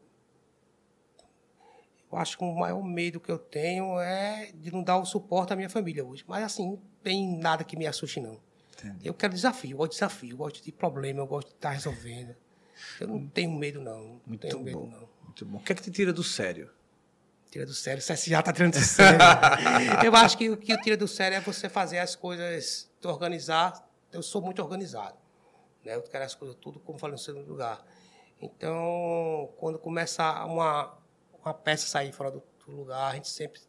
B: eu acho que o maior medo que eu tenho é de não dar o suporte à minha família hoje. Mas, assim, não tem nada que me assuste, não. Entendi. Eu quero desafio, eu gosto de desafio, eu gosto de problema, eu gosto de estar resolvendo. Eu não tenho medo, não. Muito tenho
A: bom.
B: medo, não.
A: Muito bom. O que é que te tira do sério?
B: Tira do sério, você já está tirando do sério. eu acho que o que tira do sério é você fazer as coisas, organizar. Eu sou muito organizado. Né? Eu quero as coisas tudo, como falei, no segundo lugar. Então, quando começa uma, uma peça sair fora do, do lugar, a gente sempre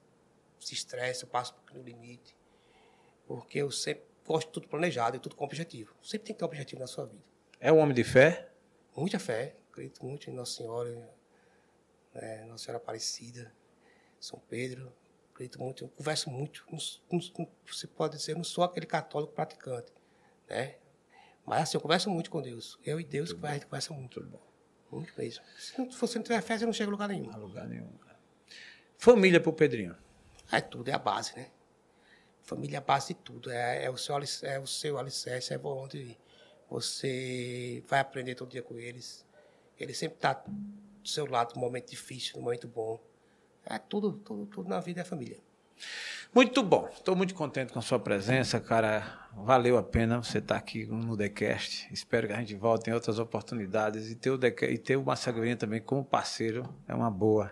B: se estressa, eu passo um pouquinho do limite. Porque eu sempre gosto de tudo planejado e tudo com objetivo. Sempre tem que ter um objetivo na sua vida.
A: É um homem de fé?
B: Muita fé. Acredito muito em Nossa Senhora, né, Nossa Senhora Aparecida, São Pedro. acredito muito, eu converso muito. Não, não, você pode dizer, eu não sou aquele católico praticante, né? Mas assim, eu converso muito com Deus. Eu e Deus muito a gente conversa muito. Muito bom. Muito mesmo. Se você não tiver fé, você não chega a lugar nenhum.
A: A lugar nenhum. Família pro Pedrinho.
B: É tudo, é a base, né? Família é a base de tudo. É, é, o, seu, é o seu alicerce, é onde você vai aprender todo dia com eles. Ele sempre está do seu lado no momento difícil, no momento bom. É tudo, tudo, tudo na vida é família.
A: Muito bom. Estou muito contente com a sua presença, cara. Valeu a pena você estar tá aqui no Decast. Espero que a gente volte em outras oportunidades. E ter o, Decast, e ter o Massagrinha também como parceiro é uma boa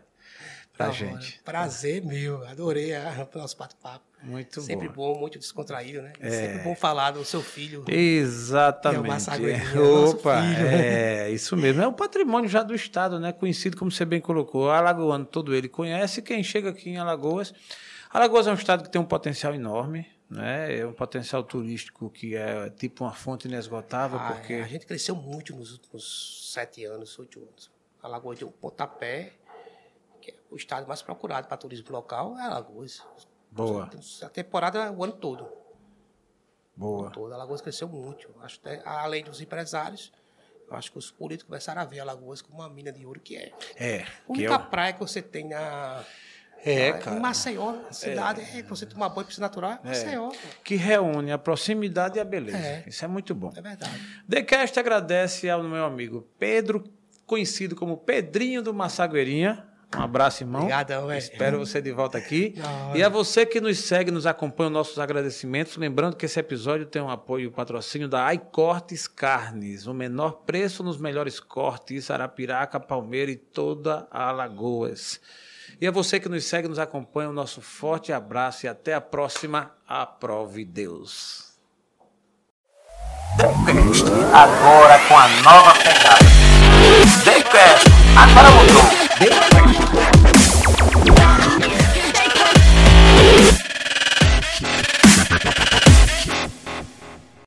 A: pra gente.
B: Prazer meu. Adorei a, o nosso bate-papo.
A: Muito
B: Sempre
A: bom.
B: bom, muito descontraído, né?
A: É.
B: Sempre bom falar do seu filho.
A: Exatamente.
B: É,
A: Opa, é isso mesmo. É um patrimônio já do Estado, né? Conhecido, como você bem colocou. Alagoano, todo ele conhece. Quem chega aqui em Alagoas. Alagoas é um estado que tem um potencial enorme. Né? É um potencial turístico que é tipo uma fonte inesgotável.
B: Ah,
A: porque...
B: É. A gente cresceu muito nos últimos sete anos, oito anos. Alagoas deu um pontapé, que é o estado mais procurado para turismo local, é Alagoas.
A: Boa.
B: A temporada é o ano todo.
A: Boa.
B: O ano todo. Alagoas cresceu muito. Acho que, além dos empresários, eu acho que os políticos começaram a ver Alagoas como uma mina de ouro que é.
A: É.
B: A única
A: é o...
B: praia que você tem na.
A: É, cara.
B: Em Maceió, a cidade, é. é você tomar banho piscina natural, é Maceió.
A: Que reúne a proximidade e a beleza.
B: É.
A: Isso é muito bom.
B: É verdade.
A: Decast agradece ao meu amigo Pedro, conhecido como Pedrinho do Massagueirinha. Um abraço, irmão.
B: Obrigadão, velho.
A: Espero você de volta aqui.
B: Não,
A: e a você que nos segue, nos acompanha, nossos agradecimentos. Lembrando que esse episódio tem um apoio e um patrocínio da iCortes Carnes. O menor preço nos melhores cortes, Arapiraca, Palmeira e toda a Alagoas. E a você que nos segue, nos acompanha, o nosso forte abraço e até a próxima. Aprove Deus.
C: Decast, agora com a nova pegada. Decast, agora mudou. Decast.